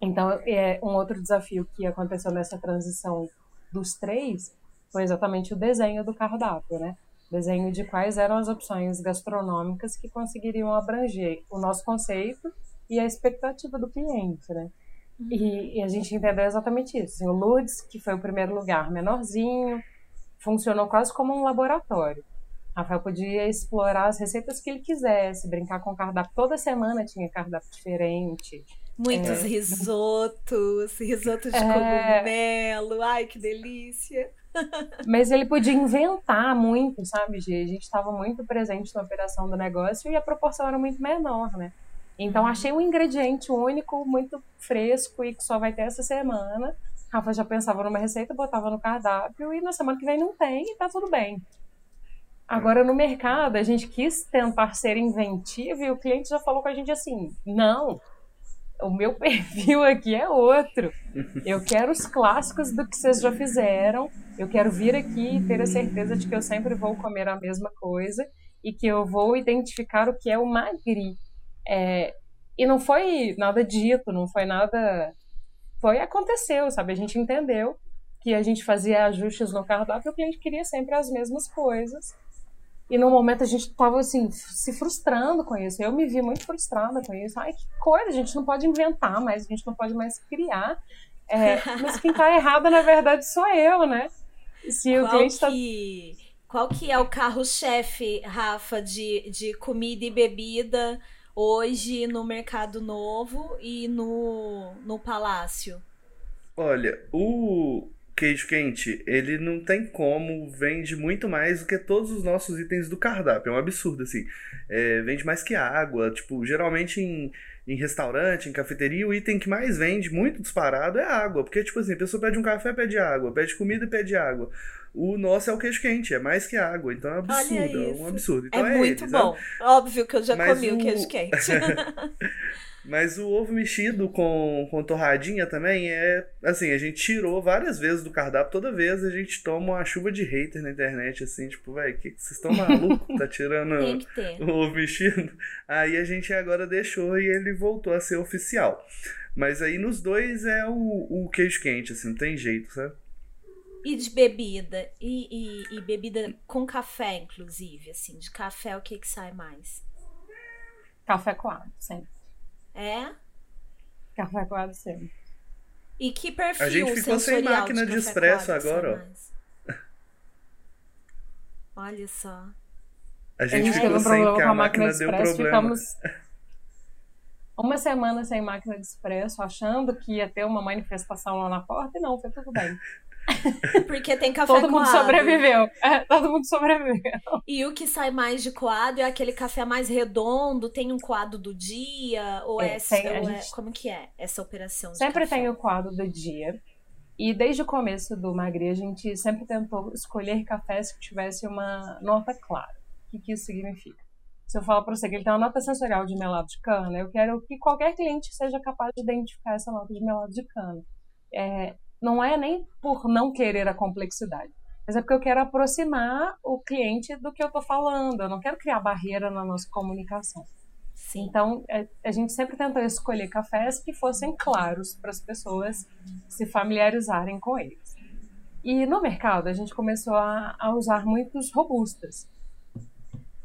Então, é um outro desafio que aconteceu nessa transição dos três foi exatamente o desenho do cardápio, né? Desenho de quais eram as opções gastronômicas que conseguiriam abranger o nosso conceito e a expectativa do cliente, né? E, e a gente entendeu exatamente isso. Assim, o Lourdes, que foi o primeiro lugar menorzinho, funcionou quase como um laboratório. Rafael podia explorar as receitas que ele quisesse, brincar com cardápio. Toda semana tinha cardápio diferente. Muitos é. risotos, risoto de é... cogumelo, ai que delícia. Mas ele podia inventar muito, sabe, Gi? A gente estava muito presente na operação do negócio e a proporção era muito menor, né? Então achei um ingrediente único, muito fresco e que só vai ter essa semana. Rafa já pensava numa receita, botava no cardápio e na semana que vem não tem e tá tudo bem. Agora, no mercado, a gente quis tentar ser inventivo e o cliente já falou com a gente assim: não, o meu perfil aqui é outro. Eu quero os clássicos do que vocês já fizeram. Eu quero vir aqui e ter a certeza de que eu sempre vou comer a mesma coisa e que eu vou identificar o que é o magri. É, e não foi nada dito, não foi nada. Foi aconteceu, sabe? A gente entendeu que a gente fazia ajustes no cardápio e o cliente queria sempre as mesmas coisas. E no momento a gente estava assim, se frustrando com isso. Eu me vi muito frustrada com isso. Ai, que coisa, a gente não pode inventar mais, a gente não pode mais criar. É, mas quem está errado, na verdade, sou eu, né? Se o cliente tá... que, Qual que é o carro-chefe, Rafa, de, de comida e bebida hoje no Mercado Novo e no, no Palácio? Olha, o queijo quente, ele não tem como, vende muito mais do que todos os nossos itens do cardápio. É um absurdo, assim. É, vende mais que água. Tipo, geralmente em, em restaurante, em cafeteria, o item que mais vende, muito disparado, é água. Porque, tipo assim, a pessoa pede um café, pede água. Pede comida e pede água. O nosso é o queijo quente, é mais que água. Então é um absurdo, é um absurdo. Então é, é muito eles, bom. Né? Óbvio que eu já Mas comi o... o queijo quente. Mas o ovo mexido com, com torradinha também é. Assim, a gente tirou várias vezes do cardápio. Toda vez a gente toma uma chuva de hater na internet, assim, tipo, velho, que, que vocês estão malucos? Tá tirando o ovo mexido? Aí a gente agora deixou e ele voltou a ser oficial. Mas aí nos dois é o, o queijo quente, assim, não tem jeito, sabe? E de bebida? E, e, e bebida com café, inclusive, assim, de café o que que sai mais? Café coado, sempre. É? Café coado sempre. E que perfil A gente ficou sem máquina de, de expresso agora, ó. Olha só. A gente, a gente ficou um sem que a, máquina, máquina deu problema. Ficamos uma semana sem máquina de expresso, achando que ia ter uma manifestação lá na porta, e não, foi tudo bem. Porque tem café Todo mundo sobreviveu. É, todo mundo sobreviveu. E o que sai mais de coado é aquele café mais redondo, tem um coado do dia? Ou, é, essa, tem, ou é, como que é essa operação? Sempre tem o coado do dia. E desde o começo do Magri, a gente sempre tentou escolher cafés que tivesse uma nota clara. O que, que isso significa? Se eu falar para você que ele tem uma nota sensorial de melado de cana, eu quero que qualquer cliente seja capaz de identificar essa nota de melado de cana. É, não é nem por não querer a complexidade, mas é porque eu quero aproximar o cliente do que eu estou falando. Eu não quero criar barreira na nossa comunicação. Sim. Então, é, a gente sempre tentou escolher cafés que fossem claros para as pessoas se familiarizarem com eles. E no mercado, a gente começou a, a usar muitos robustas,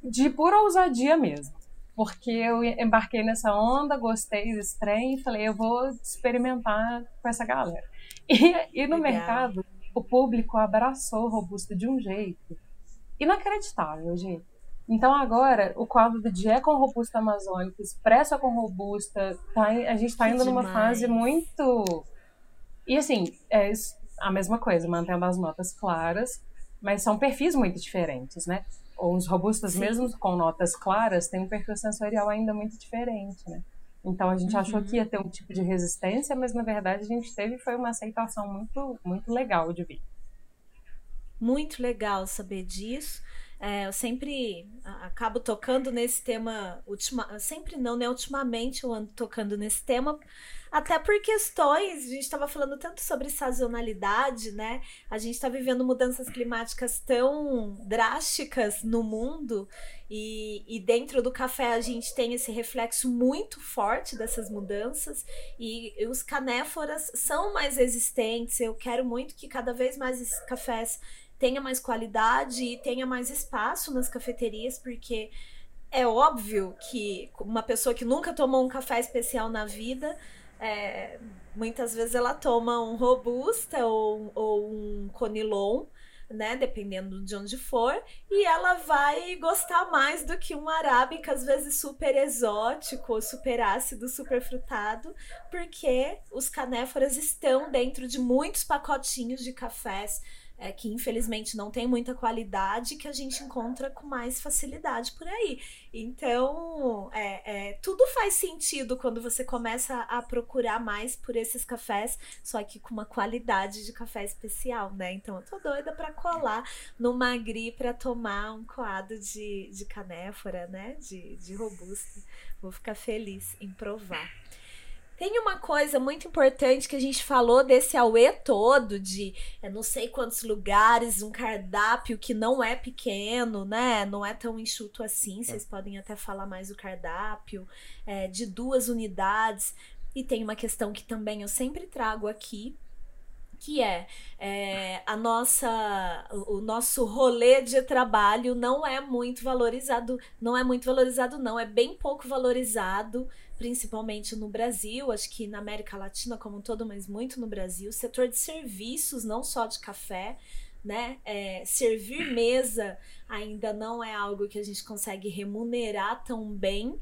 de pura ousadia mesmo. Porque eu embarquei nessa onda, gostei desse trem e falei, eu vou experimentar com essa galera. E, e no Legal. mercado, o público abraçou o Robusta de um jeito inacreditável, gente. Então agora, o quadro do dia é com Robusta Amazônica, Expresso é com Robusta, tá, a gente está indo numa fase muito... E assim, é a mesma coisa, mantendo as notas claras, mas são perfis muito diferentes, né? Os robustas, Sim. mesmo com notas claras, têm um perfil sensorial ainda muito diferente, né? Então a gente uhum. achou que ia ter um tipo de resistência, mas na verdade a gente teve foi uma aceitação muito muito legal de vir. Muito legal saber disso. É, eu sempre acabo tocando nesse tema, ultima, sempre não, né? Ultimamente eu ando tocando nesse tema, até por questões, a gente estava falando tanto sobre sazonalidade, né? A gente está vivendo mudanças climáticas tão drásticas no mundo, e, e dentro do café a gente tem esse reflexo muito forte dessas mudanças, e, e os canéforas são mais resistentes. Eu quero muito que cada vez mais esses cafés tenha mais qualidade e tenha mais espaço nas cafeterias, porque é óbvio que uma pessoa que nunca tomou um café especial na vida, é, muitas vezes ela toma um robusta ou, ou um conilon, né, dependendo de onde for, e ela vai gostar mais do que um arábica, às vezes super exótico, super ácido, super frutado, porque os canéforas estão dentro de muitos pacotinhos de cafés é, que infelizmente não tem muita qualidade que a gente encontra com mais facilidade por aí. Então, é, é, tudo faz sentido quando você começa a procurar mais por esses cafés, só que com uma qualidade de café especial, né? Então, eu tô doida para colar no Magri para tomar um coado de, de canéfora, né? De, de robusta. Vou ficar feliz em provar. Tem uma coisa muito importante que a gente falou desse auê todo de é, não sei quantos lugares, um cardápio que não é pequeno, né? Não é tão enxuto assim. Vocês é. podem até falar mais do cardápio, é, de duas unidades. E tem uma questão que também eu sempre trago aqui, que é, é, a nossa o nosso rolê de trabalho não é muito valorizado não é muito valorizado não é bem pouco valorizado principalmente no Brasil, acho que na América Latina como um todo, mas muito no Brasil, setor de serviços, não só de café, né? É, servir mesa ainda não é algo que a gente consegue remunerar tão bem.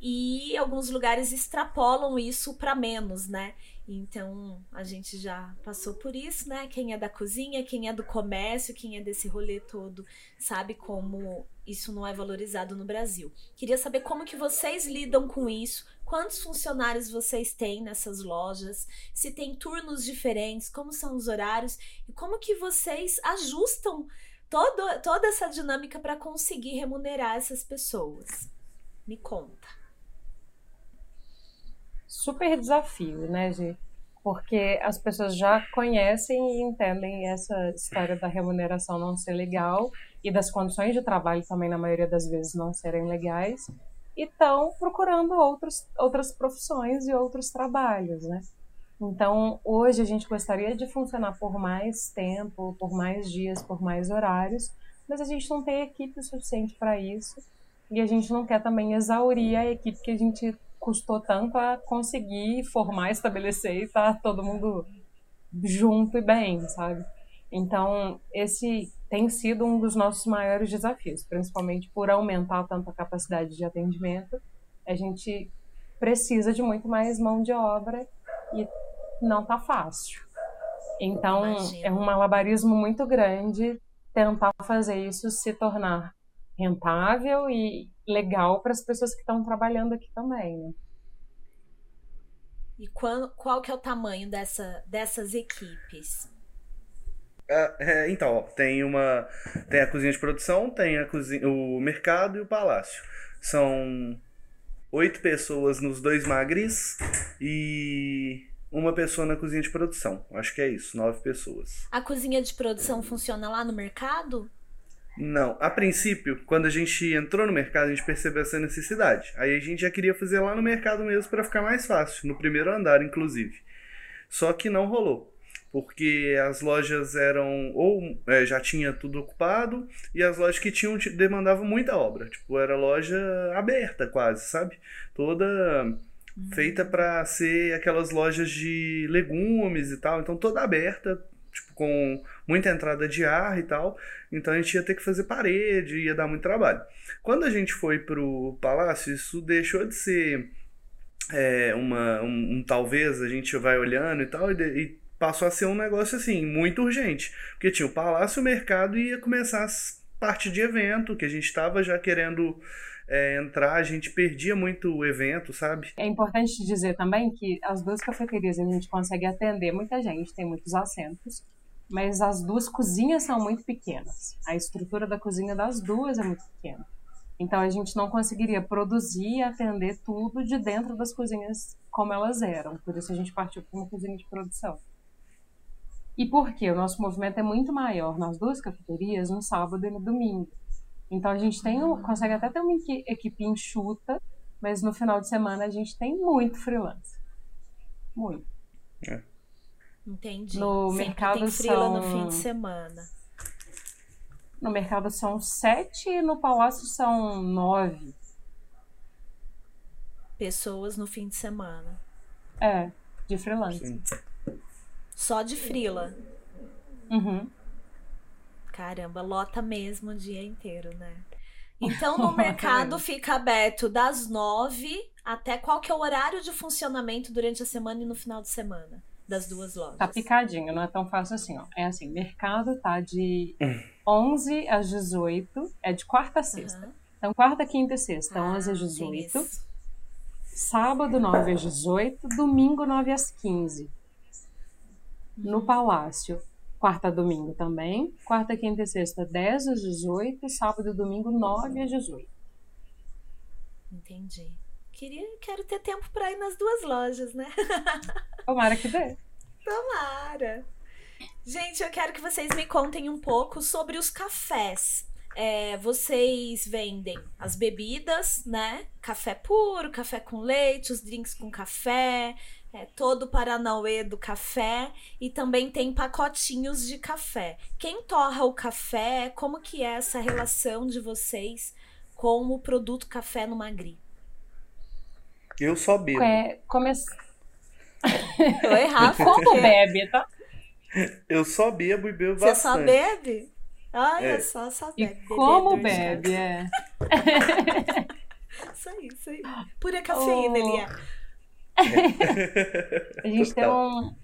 E alguns lugares extrapolam isso para menos, né? Então a gente já passou por isso, né? Quem é da cozinha, quem é do comércio, quem é desse rolê todo, sabe como isso não é valorizado no Brasil. Queria saber como que vocês lidam com isso, quantos funcionários vocês têm nessas lojas, se tem turnos diferentes, como são os horários e como que vocês ajustam todo, toda essa dinâmica para conseguir remunerar essas pessoas. Me conta super desafio, né, Gi? Porque as pessoas já conhecem e entendem essa história da remuneração não ser legal e das condições de trabalho também, na maioria das vezes, não serem legais e estão procurando outros, outras profissões e outros trabalhos, né? Então, hoje a gente gostaria de funcionar por mais tempo, por mais dias, por mais horários, mas a gente não tem equipe suficiente para isso e a gente não quer também exaurir a equipe que a gente custou tanto a conseguir formar, estabelecer e estar tá todo mundo junto e bem, sabe? Então, esse tem sido um dos nossos maiores desafios, principalmente por aumentar tanto a capacidade de atendimento. A gente precisa de muito mais mão de obra e não tá fácil. Então, Imagina. é um malabarismo muito grande tentar fazer isso se tornar rentável e legal para as pessoas que estão trabalhando aqui também. Né? E qual, qual que é o tamanho dessa, dessas equipes? Ah, é, então, ó, tem uma tem a cozinha de produção, tem a cozinha, o mercado e o palácio. São oito pessoas nos dois magris e uma pessoa na cozinha de produção. Acho que é isso, nove pessoas. A cozinha de produção funciona lá no mercado? Não. A princípio, quando a gente entrou no mercado, a gente percebeu essa necessidade. Aí a gente já queria fazer lá no mercado mesmo para ficar mais fácil, no primeiro andar, inclusive. Só que não rolou. Porque as lojas eram. Ou é, já tinha tudo ocupado, e as lojas que tinham demandavam muita obra. Tipo, era loja aberta quase, sabe? Toda feita para ser aquelas lojas de legumes e tal. Então, toda aberta, tipo, com muita entrada de ar e tal. Então a gente ia ter que fazer parede, ia dar muito trabalho. Quando a gente foi pro palácio, isso deixou de ser é, uma, um, um, talvez, a gente vai olhando e tal, e, e, passou a ser um negócio assim, muito urgente. Porque tinha o palácio, o mercado e ia começar as parte de evento, que a gente estava já querendo é, entrar, a gente perdia muito o evento, sabe? É importante dizer também que as duas cafeterias a gente consegue atender muita gente, tem muitos assentos mas as duas cozinhas são muito pequenas. A estrutura da cozinha das duas é muito pequena. Então a gente não conseguiria produzir e atender tudo de dentro das cozinhas como elas eram. Por isso a gente partiu para uma cozinha de produção. E por quê? O nosso movimento é muito maior nas duas cafeterias no sábado e no domingo. Então a gente tem consegue até ter uma equipe enxuta, mas no final de semana a gente tem muito freelance. Muito. É. Entendi. No Sempre mercado tem frila são... no fim de semana. No mercado são sete e no palácio são nove. Pessoas no fim de semana. É, de freelance. Sim. Só de frila. Uhum. Caramba, lota mesmo o dia inteiro, né? Então no mercado fica aberto das nove até qual que é o horário de funcionamento durante a semana e no final de semana? das duas lojas. Tá picadinho, não é tão fácil assim, ó. É assim, mercado tá de 11 às 18, é de quarta a sexta. Uhum. Então, quarta, quinta e sexta, ah, 11 às 18. Sábado, 9 às 18. Domingo, 9 às 15. No uhum. Palácio, quarta a domingo também. Quarta, quinta e sexta, 10 às 18. Sábado e domingo, 9 às 18. Entendi. Queria, quero ter tempo para ir nas duas lojas, né? Tomara que dê. Tomara. Gente, eu quero que vocês me contem um pouco sobre os cafés. É, vocês vendem as bebidas, né? Café puro, café com leite, os drinks com café, é, todo o Paranauê do café e também tem pacotinhos de café. Quem torra o café? Como que é essa relação de vocês com o produto café no Magri? Eu só bebo. É, come... Rafa. Como bebe, tá? Eu só bebo e bebo Você bastante. Você só bebe? Olha é. só, só bebe. E como bebe, é. Isso aí, isso aí. Pura cafeína, oh. A gente tem um.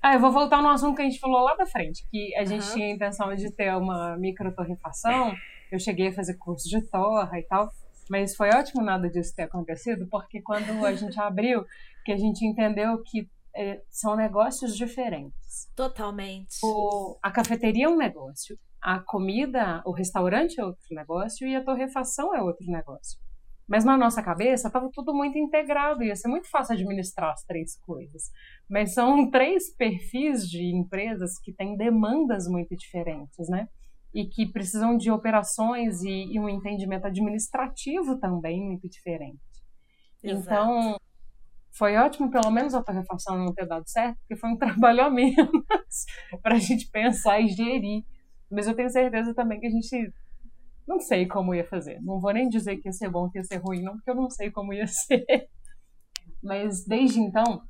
Ah, eu vou voltar no assunto que a gente falou lá da frente, que a gente uhum. tinha a intenção de ter uma microtorrefação. Eu cheguei a fazer curso de torra e tal, mas foi ótimo nada disso ter acontecido, porque quando a gente abriu, que a gente entendeu que é, são negócios diferentes. Totalmente. O, a cafeteria é um negócio, a comida, o restaurante é outro negócio e a torrefação é outro negócio. Mas na nossa cabeça estava tudo muito integrado, ia ser muito fácil administrar as três coisas. Mas são três perfis de empresas que têm demandas muito diferentes, né? E que precisam de operações e, e um entendimento administrativo também muito diferente. Exato. Então, foi ótimo, pelo menos a torrefação não ter dado certo, porque foi um trabalho a menos para a gente pensar e gerir. Mas eu tenho certeza também que a gente não sei como ia fazer. Não vou nem dizer que ia ser bom, que ia ser ruim, não, porque eu não sei como ia ser. Mas desde então,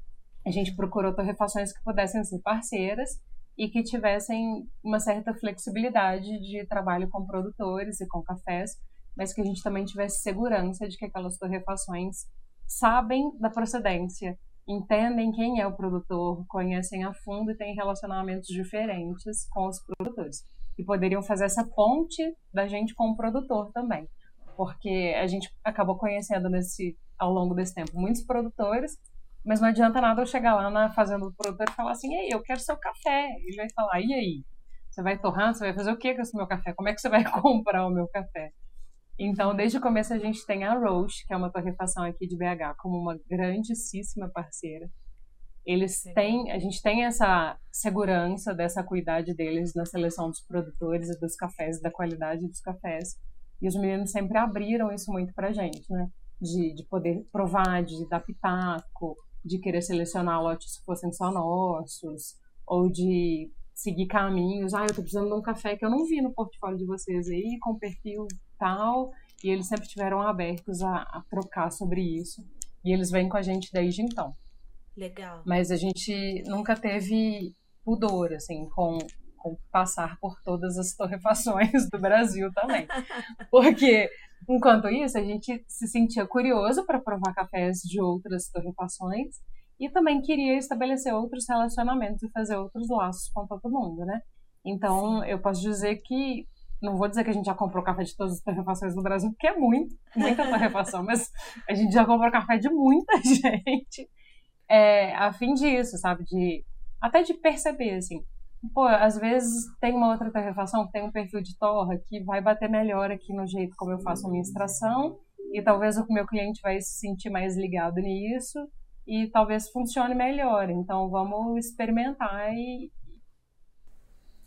a gente procurou torrefações que pudessem ser parceiras e que tivessem uma certa flexibilidade de trabalho com produtores e com cafés, mas que a gente também tivesse segurança de que aquelas torrefações sabem da procedência, entendem quem é o produtor, conhecem a fundo e têm relacionamentos diferentes com os produtores e poderiam fazer essa ponte da gente com o produtor também. Porque a gente acabou conhecendo nesse, ao longo desse tempo muitos produtores, mas não adianta nada eu chegar lá na fazenda do produtor e falar assim: ei, eu quero seu café. Ele vai falar: e aí? Você vai torrar? Você vai fazer o que com esse meu café? Como é que você vai comprar o meu café? Então, desde o começo, a gente tem a Roche, que é uma torrefação aqui de BH, como uma grandíssima parceira. Eles têm, a gente tem essa segurança dessa cuidade deles na seleção dos produtores e dos cafés, da qualidade dos cafés. E os meninos sempre abriram isso muito pra gente, né? De, de poder provar, de dar pitaco, de querer selecionar lotes que fossem só nossos, ou de seguir caminhos. Ah, eu tô precisando de um café que eu não vi no portfólio de vocês aí, com perfil tal. E eles sempre estiveram abertos a, a trocar sobre isso. E eles vêm com a gente desde então. Legal. Mas a gente nunca teve pudor, assim, com, com passar por todas as torrefações do Brasil também. Porque, enquanto isso, a gente se sentia curioso para provar cafés de outras torrefações e também queria estabelecer outros relacionamentos e fazer outros laços com todo mundo, né? Então, Sim. eu posso dizer que não vou dizer que a gente já comprou café de todas as torrefações do Brasil, porque é muito, muita torrefação, mas a gente já comprou café de muita gente é, a fim disso, sabe? De, até de perceber, assim. Pô, às vezes tem uma outra torrefação que tem um perfil de torra que vai bater melhor aqui no jeito como eu faço a minha extração e talvez o meu cliente vai se sentir mais ligado nisso e talvez funcione melhor. Então vamos experimentar e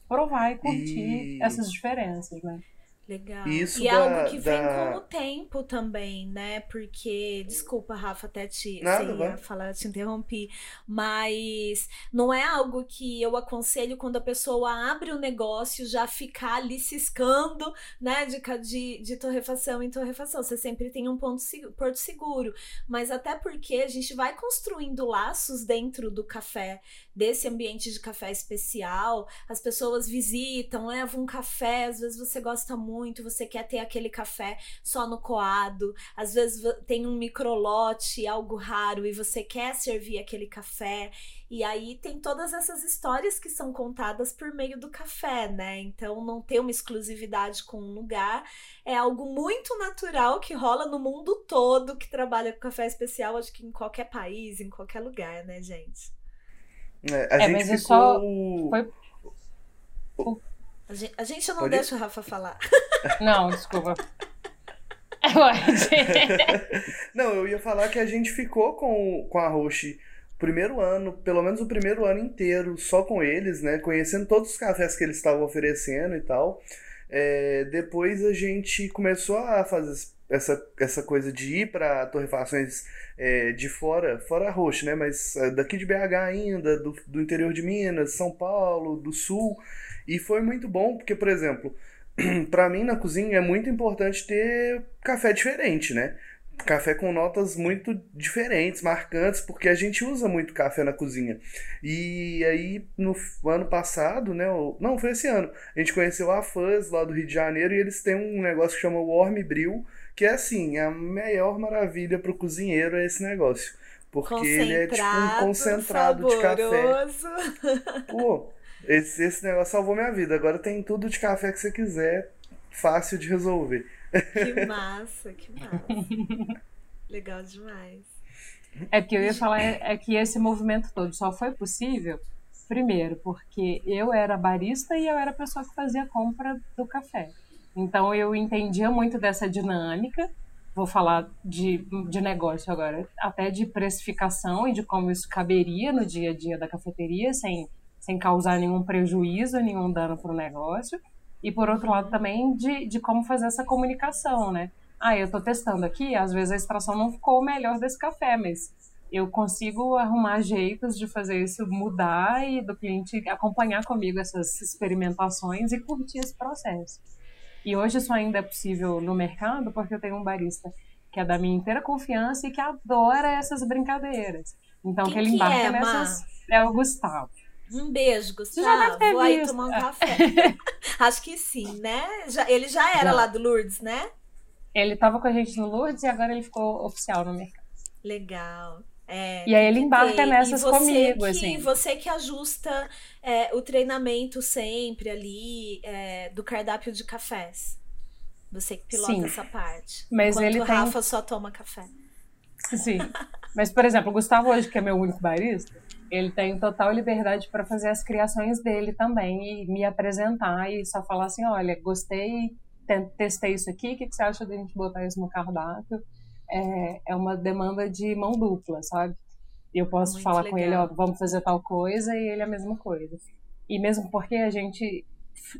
provar e curtir e... essas diferenças, né? Legal. Isso e é da, algo que vem da... com o tempo também, né? Porque, desculpa, Rafa, até te Nada, ia falar, te interrompi, mas não é algo que eu aconselho quando a pessoa abre o um negócio já ficar ali ciscando, né? De, de, de torrefação em torrefação. Você sempre tem um ponto, porto seguro. Mas até porque a gente vai construindo laços dentro do café desse ambiente de café especial. As pessoas visitam, levam um café, às vezes você gosta muito, você quer ter aquele café só no coado, às vezes tem um microlote, algo raro e você quer servir aquele café. E aí tem todas essas histórias que são contadas por meio do café, né? Então não ter uma exclusividade com um lugar é algo muito natural que rola no mundo todo que trabalha com café especial, acho que em qualquer país, em qualquer lugar, né, gente? É, a é, gente mas ficou... só foi... A gente, a gente não Pode... deixa o Rafa falar. Não, desculpa. não, eu ia falar que a gente ficou com, com a Roche primeiro ano, pelo menos o primeiro ano inteiro, só com eles, né? Conhecendo todos os cafés que eles estavam oferecendo e tal. É, depois a gente começou a fazer essa, essa coisa de ir para torrefações é, de fora, fora Roche, né? Mas é, daqui de BH ainda, do, do interior de Minas, São Paulo, do Sul. E foi muito bom, porque, por exemplo, para mim na cozinha é muito importante ter café diferente, né? café com notas muito diferentes, marcantes, porque a gente usa muito café na cozinha. E aí, no ano passado, né? Não, foi esse ano. A gente conheceu a Fuzz lá do Rio de Janeiro e eles têm um negócio que chama Warm Brew, que é assim, a maior maravilha pro cozinheiro é esse negócio. Porque ele é tipo um concentrado saboroso. de café. Pô, esse, esse negócio salvou minha vida. Agora tem tudo de café que você quiser, fácil de resolver. Que massa, que massa. Legal demais. É porque eu ia falar é, é que esse movimento todo só foi possível, primeiro, porque eu era barista e eu era a pessoa que fazia a compra do café. Então eu entendia muito dessa dinâmica. Vou falar de, de negócio agora, até de precificação e de como isso caberia no dia a dia da cafeteria, sem, sem causar nenhum prejuízo, nenhum dano para o negócio. E por outro lado também de, de como fazer essa comunicação, né? Ah, eu estou testando aqui, às vezes a extração não ficou melhor desse café, mas eu consigo arrumar jeitos de fazer isso mudar e do cliente acompanhar comigo essas experimentações e curtir esse processo. E hoje isso ainda é possível no mercado porque eu tenho um barista que é da minha inteira confiança e que adora essas brincadeiras. Então, Quem que ele embarca que é, nessas é o Gustavo. Um beijo, Gustavo. já deve ter Vou visto. aí tomar um café. Acho que sim, né? Já, ele já era já. lá do Lourdes, né? Ele estava com a gente no Lourdes e agora ele ficou oficial no mercado. Legal. É, e aí ele embarca nessas comigo, que, assim. Você que ajusta é, o treinamento sempre ali é, do cardápio de cafés. Você que pilota Sim. essa parte. Mas Enquanto ele o Rafa tem... só toma café. Sim. Mas, por exemplo, o Gustavo hoje, que é meu único barista, ele tem total liberdade para fazer as criações dele também e me apresentar e só falar assim, olha, gostei, testei isso aqui, o que, que você acha de a gente botar isso no cardápio? É, é uma demanda de mão dupla, sabe? E eu posso Muito falar legal. com ele, ó, vamos fazer tal coisa e ele a mesma coisa. E mesmo porque a gente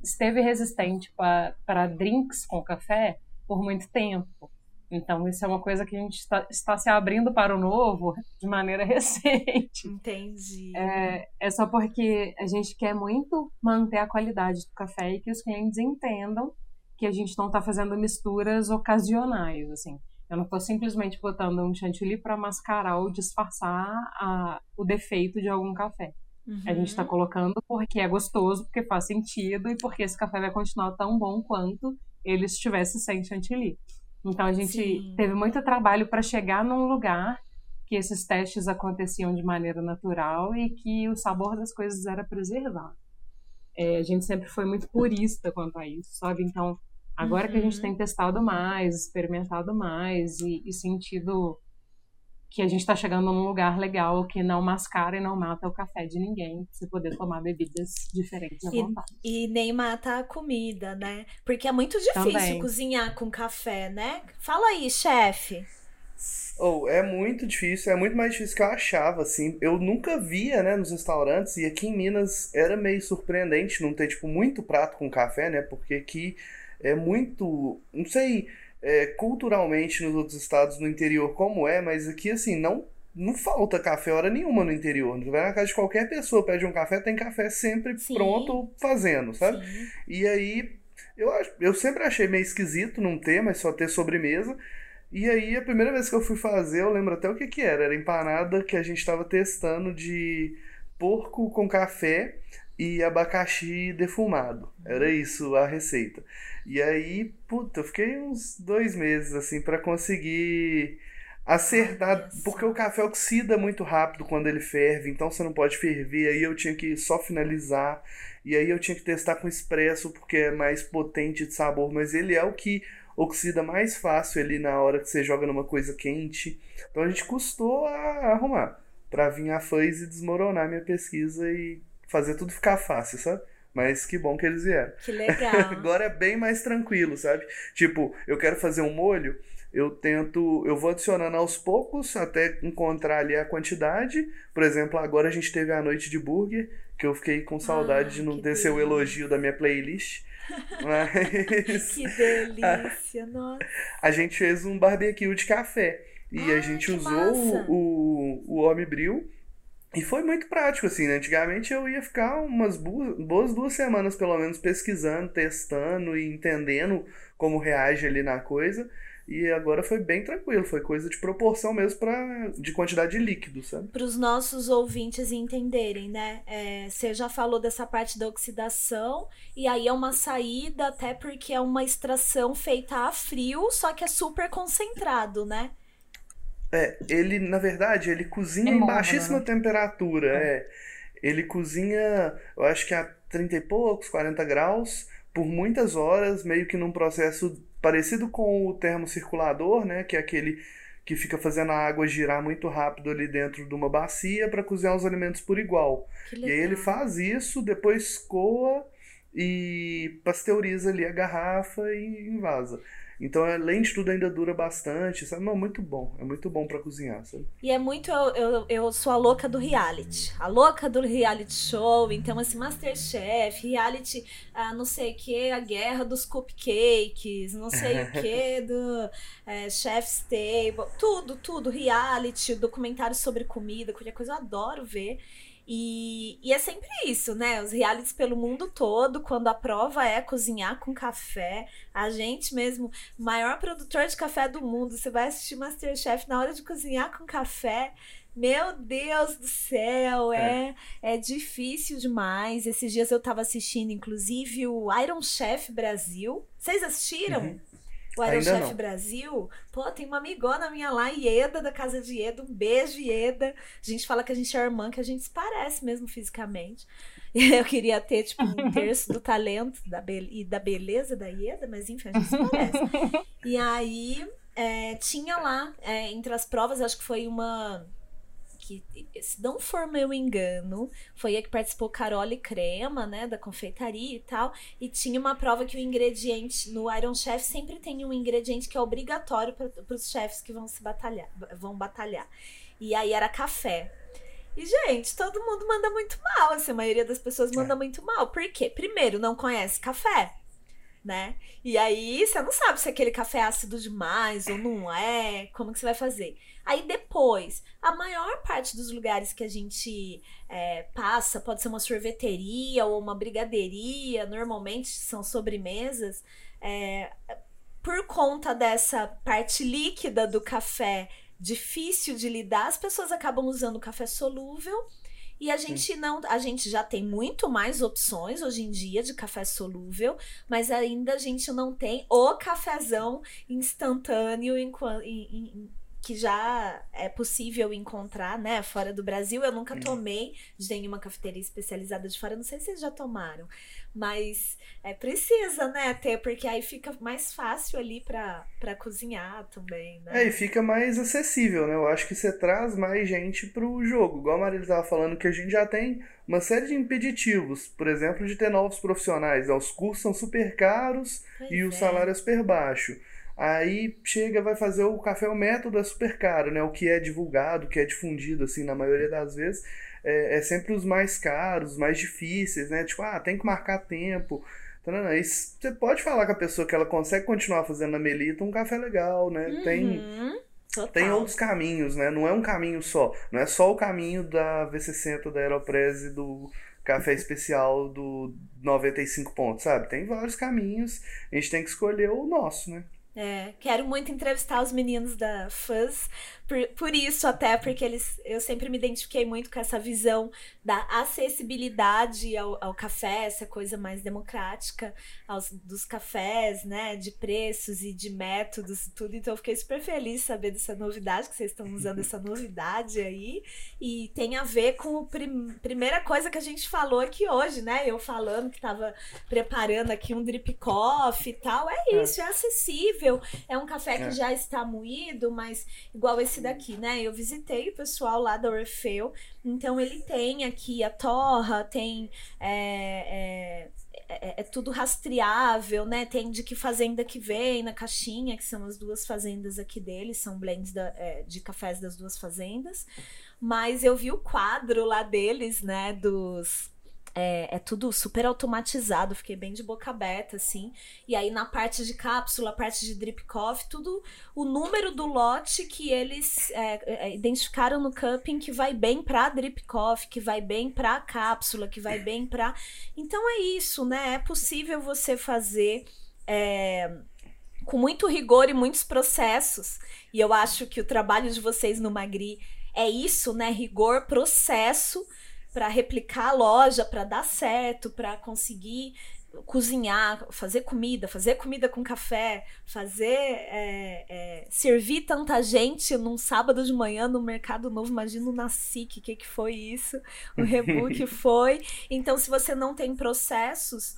esteve resistente para drinks com café por muito tempo. Então, isso é uma coisa que a gente está, está se abrindo para o novo de maneira recente. Entendi. É, é só porque a gente quer muito manter a qualidade do café e que os clientes entendam que a gente não está fazendo misturas ocasionais, assim. Eu não estou simplesmente botando um chantilly para mascarar ou disfarçar a, o defeito de algum café. Uhum. A gente está uhum. colocando porque é gostoso, porque faz sentido e porque esse café vai continuar tão bom quanto ele estivesse sem chantilly. Então a gente Sim. teve muito trabalho para chegar num lugar que esses testes aconteciam de maneira natural e que o sabor das coisas era preservado. É, a gente sempre foi muito purista quanto a isso, sabe? Então, agora uhum. que a gente uhum. tem testado mais, experimentado mais e, e sentido que a gente está chegando num lugar legal que não mascara e não mata o café de ninguém, você poder tomar bebidas diferentes à e, vontade. E nem mata a comida, né? Porque é muito difícil Também. cozinhar com café, né? Fala aí, chefe. Oh, é muito difícil, é muito mais difícil que eu achava, assim. Eu nunca via, né, nos restaurantes, e aqui em Minas era meio surpreendente não ter, tipo, muito prato com café, né? Porque aqui é muito. Não sei é, culturalmente nos outros estados no interior como é, mas aqui assim, não não falta café hora nenhuma no interior. Não vai na casa de qualquer pessoa, pede um café, tem café sempre Sim. pronto fazendo, sabe? Sim. E aí eu, eu sempre achei meio esquisito não ter, mas só ter sobremesa. E aí a primeira vez que eu fui fazer, eu lembro até o que que era. Era empanada que a gente estava testando de porco com café e abacaxi defumado. Era isso a receita. E aí, puta, eu fiquei uns dois meses assim para conseguir acertar, porque o café oxida muito rápido quando ele ferve, então você não pode ferver. Aí eu tinha que só finalizar, e aí eu tinha que testar com expresso porque é mais potente de sabor, mas ele é o que oxida mais fácil ali na hora que você joga numa coisa quente. Então a gente custou a arrumar para vir a fãs e desmoronar minha pesquisa e fazer tudo ficar fácil, sabe? Mas que bom que eles vieram. Que legal. Agora é bem mais tranquilo, sabe? Tipo, eu quero fazer um molho, eu tento, eu vou adicionando aos poucos até encontrar ali a quantidade. Por exemplo, agora a gente teve a noite de burger, que eu fiquei com saudade ah, de não ter seu elogio da minha playlist. Mas. que delícia, nossa. A gente fez um barbecue de café. E Ai, a gente usou massa. o, o, o e foi muito prático, assim, né? Antigamente eu ia ficar umas boas duas semanas, pelo menos, pesquisando, testando e entendendo como reage ali na coisa. E agora foi bem tranquilo, foi coisa de proporção mesmo pra, de quantidade de líquido, sabe? Para os nossos ouvintes entenderem, né? É, você já falou dessa parte da oxidação, e aí é uma saída, até porque é uma extração feita a frio, só que é super concentrado, né? É, ele, na verdade, ele cozinha É em baixíssima né? temperatura. É. Ele cozinha, eu acho que a 30 e poucos, 40 graus, por muitas horas, meio que num processo parecido com o termocirculador, né? Que é aquele que fica fazendo a água girar muito rápido ali dentro de uma bacia para cozinhar os alimentos por igual. E aí ele faz isso, depois coa e pasteuriza ali a garrafa e invasa. Então, além de tudo, ainda dura bastante, sabe? Não, muito bom. É muito bom para cozinhar, sabe? E é muito. Eu, eu, eu sou a louca do reality. A louca do reality show. Então, assim, Masterchef, reality, ah, não sei o que, a guerra dos cupcakes, não sei o que, do é, Chef's Table. Tudo, tudo. Reality, documentário sobre comida, qualquer coisa eu adoro ver. E, e é sempre isso, né? Os realities pelo mundo todo, quando a prova é cozinhar com café, a gente mesmo, maior produtor de café do mundo, você vai assistir Masterchef na hora de cozinhar com café. Meu Deus do céu, é, é difícil demais. Esses dias eu tava assistindo, inclusive, o Iron Chef Brasil. Vocês assistiram? Uhum. O Iron Ainda Chef não. Brasil? Pô, tem uma amigona minha lá, Ieda, da casa de Ieda. Um beijo, Ieda. A gente fala que a gente é irmã, que a gente se parece mesmo fisicamente. Eu queria ter, tipo, um terço do talento da e da beleza da Ieda, mas enfim, a gente se parece. E aí, é, tinha lá, é, entre as provas, acho que foi uma. Que, se não for meu engano, foi a que participou Carole Crema, né, da confeitaria e tal. E tinha uma prova que o ingrediente no Iron Chef sempre tem um ingrediente que é obrigatório para os chefs que vão se batalhar, vão batalhar. E aí era café. E, gente, todo mundo manda muito mal. Assim, a maioria das pessoas manda muito mal. Por quê? Primeiro, não conhece café, né? E aí você não sabe se aquele café é ácido demais ou não é. Como que você vai fazer? Aí depois, a maior parte dos lugares que a gente é, passa, pode ser uma sorveteria ou uma brigadeiria, normalmente são sobremesas, é, por conta dessa parte líquida do café difícil de lidar, as pessoas acabam usando café solúvel. E a gente não, a gente já tem muito mais opções hoje em dia de café solúvel, mas ainda a gente não tem o cafezão instantâneo em, em- em- que já é possível encontrar, né, fora do Brasil. Eu nunca tomei de nenhuma cafeteria especializada de fora, não sei se vocês já tomaram, mas é precisa, né, ter, porque aí fica mais fácil ali para cozinhar também, né? É, e fica mais acessível, né? Eu acho que você traz mais gente pro jogo. Igual a Marília estava falando, que a gente já tem uma série de impeditivos. Por exemplo, de ter novos profissionais. né? Os cursos são super caros Pois e o é. salário é super baixo. Aí chega, vai fazer o café, o método é super caro, né? O que é divulgado, o que é difundido, assim, na maioria das vezes, é, é sempre os mais caros, os mais difíceis, né? Tipo, ah, tem que marcar tempo. Então, não, não, isso, você pode falar com a pessoa que ela consegue continuar fazendo na Melita um café legal, né? Tem, Uhum, total. tem outros caminhos, né? Não é um caminho só. Não é só o caminho da V60, da Aeropress e do café especial do 95 pontos, sabe? Tem vários caminhos. A gente tem que escolher o nosso, né? É, quero muito entrevistar os meninos da Fuzz, por, por isso até, porque eles, eu sempre me identifiquei muito com essa visão da acessibilidade ao, ao café, essa coisa mais democrática aos, dos cafés, né, de preços e de métodos e tudo, então eu fiquei super feliz saber dessa novidade, que vocês estão usando essa novidade aí, e tem a ver com a prim, primeira coisa que a gente falou aqui hoje, né, eu falando que tava preparando aqui um drip coffee e tal, é É. isso, é acessível, é um café que É. já está moído, mas igual esse daqui, né? Eu visitei o pessoal lá da Orfeu, então ele tem aqui a torra, tem. É, é, é- é tudo rastreável, né? Tem de que fazenda que vem na caixinha, que são as duas fazendas aqui deles, são blends da- é, de cafés das duas fazendas. Mas eu vi o quadro lá deles, né? Dos. É, é tudo super automatizado, fiquei bem de boca aberta, assim. E aí na parte de cápsula, parte de drip coffee, tudo o número do lote que eles é, é, identificaram no cupping que vai bem pra drip coffee, que vai bem pra cápsula, que vai bem pra. Então é isso, né? É possível você fazer. é, com muito rigor e muitos processos. E eu acho que o trabalho de vocês no Magri é isso, né? Rigor, processo para replicar a loja, para dar certo, para conseguir cozinhar, fazer comida, fazer comida com café, fazer é, é, servir tanta gente num sábado de manhã no Mercado Novo. Imagina o Nacic, o que, que foi isso? O Rebook foi. Então, se você não tem processos,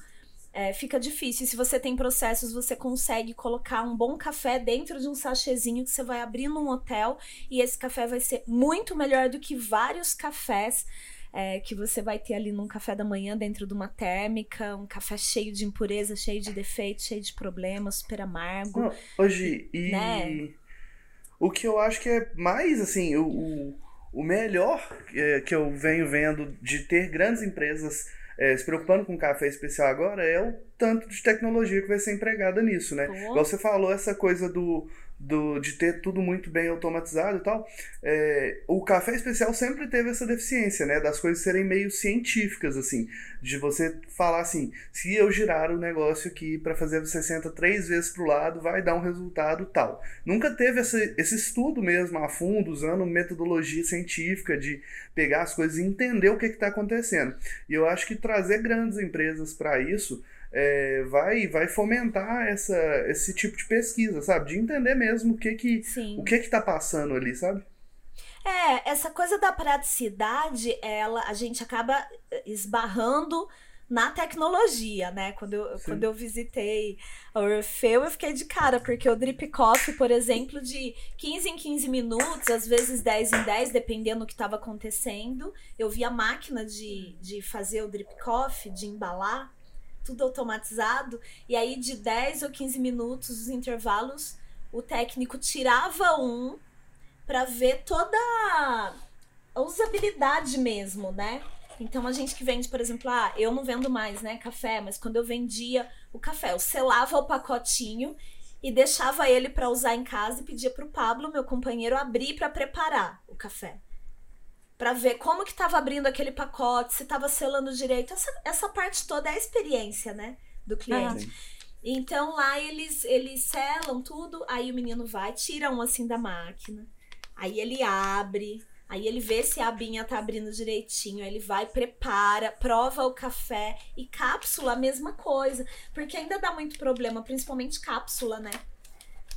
é, fica difícil. Se você tem processos, você consegue colocar um bom café dentro de um sachêzinho que você vai abrir num hotel e esse café vai ser muito melhor do que vários cafés é, que você vai ter ali num café da manhã dentro de uma térmica, um café cheio de impureza, cheio de defeitos, cheio de problemas, super amargo. hoje, e né? o que eu acho que é mais assim, o, o melhor é, que eu venho vendo de ter grandes empresas é, se preocupando com café especial agora é o tanto de tecnologia que vai ser empregada nisso, né? Igual você falou, essa coisa do, do, de ter tudo muito bem automatizado e tal, é, o café especial sempre teve essa deficiência, né? Das coisas serem meio científicas, assim. De você falar assim, se eu girar o negócio aqui para fazer o 60 três vezes pro lado, vai dar um resultado tal. Nunca teve esse estudo mesmo a fundo, usando metodologia científica de pegar as coisas e entender o que está acontecendo. E eu acho que trazer grandes empresas para isso é, vai, vai fomentar essa, esse tipo de pesquisa, sabe? De entender mesmo o que que, o que que tá passando ali, sabe? É, essa coisa da praticidade, ela, a gente acaba esbarrando na tecnologia, né? Quando eu, quando eu visitei a Orfeu, eu fiquei de cara, porque o drip coffee, por exemplo, de 15 em 15 minutos, às vezes 10 em 10, dependendo do que estava acontecendo, eu vi a máquina de, de fazer o drip coffee, de embalar, tudo automatizado, e aí de 10 ou 15 minutos, os intervalos, o técnico tirava um para ver toda a usabilidade mesmo, né? Então a gente que vende, por exemplo, ah, eu não vendo mais, né, café, mas quando eu vendia o café, eu selava o pacotinho e deixava ele para usar em casa e pedia pro Pablo, meu companheiro, abrir para preparar o café para ver como que estava abrindo aquele pacote, se estava selando direito. Essa, essa parte toda é a experiência, né, do cliente. então lá eles eles selam tudo, aí o menino vai, tira um assim da máquina. Aí ele abre, aí ele vê se a abinha tá abrindo direitinho, aí ele vai, prepara, prova o café e cápsula a mesma coisa, porque ainda dá muito problema, principalmente cápsula, né?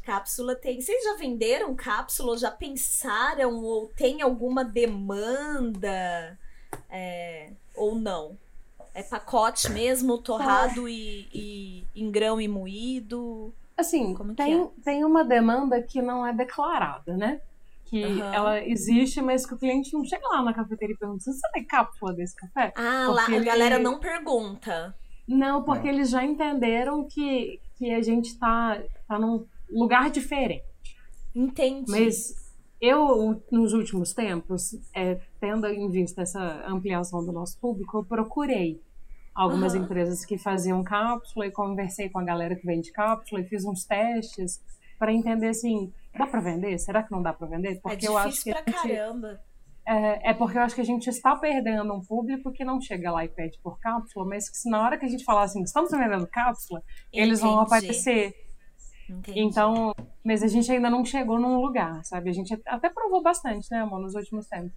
Cápsula tem. Vocês já venderam cápsula? Ou já pensaram? Ou tem alguma demanda? É, ou não? É pacote mesmo, torrado e, e, em grão e moído? Assim, tem, é? tem uma demanda que não é declarada, né? Que uhum. ela existe, mas que o cliente não chega lá na cafeteria e pergunta: você tem cápsula desse café? Ah, lá ele... a galera não pergunta. Não, porque não. eles já entenderam que, que a gente tá, tá num lugar diferente. Entendi. Mas eu, nos últimos tempos, é, tendo em vista essa ampliação do nosso público, eu procurei algumas uhum. empresas que faziam cápsula e conversei com a galera que vende cápsula e fiz uns testes para entender assim, dá para vender? Será que não dá para vender? É porque é eu acho que pra gente, caramba. É, é, porque eu acho que a gente está perdendo um público que não chega lá e pede por cápsula, mas que se na hora que a gente falar assim, estamos vendendo cápsula, Entendi. eles vão aparecer. Entendi. Então, mas a gente ainda não chegou num lugar, sabe? A gente até provou bastante, né, amor, nos últimos tempos.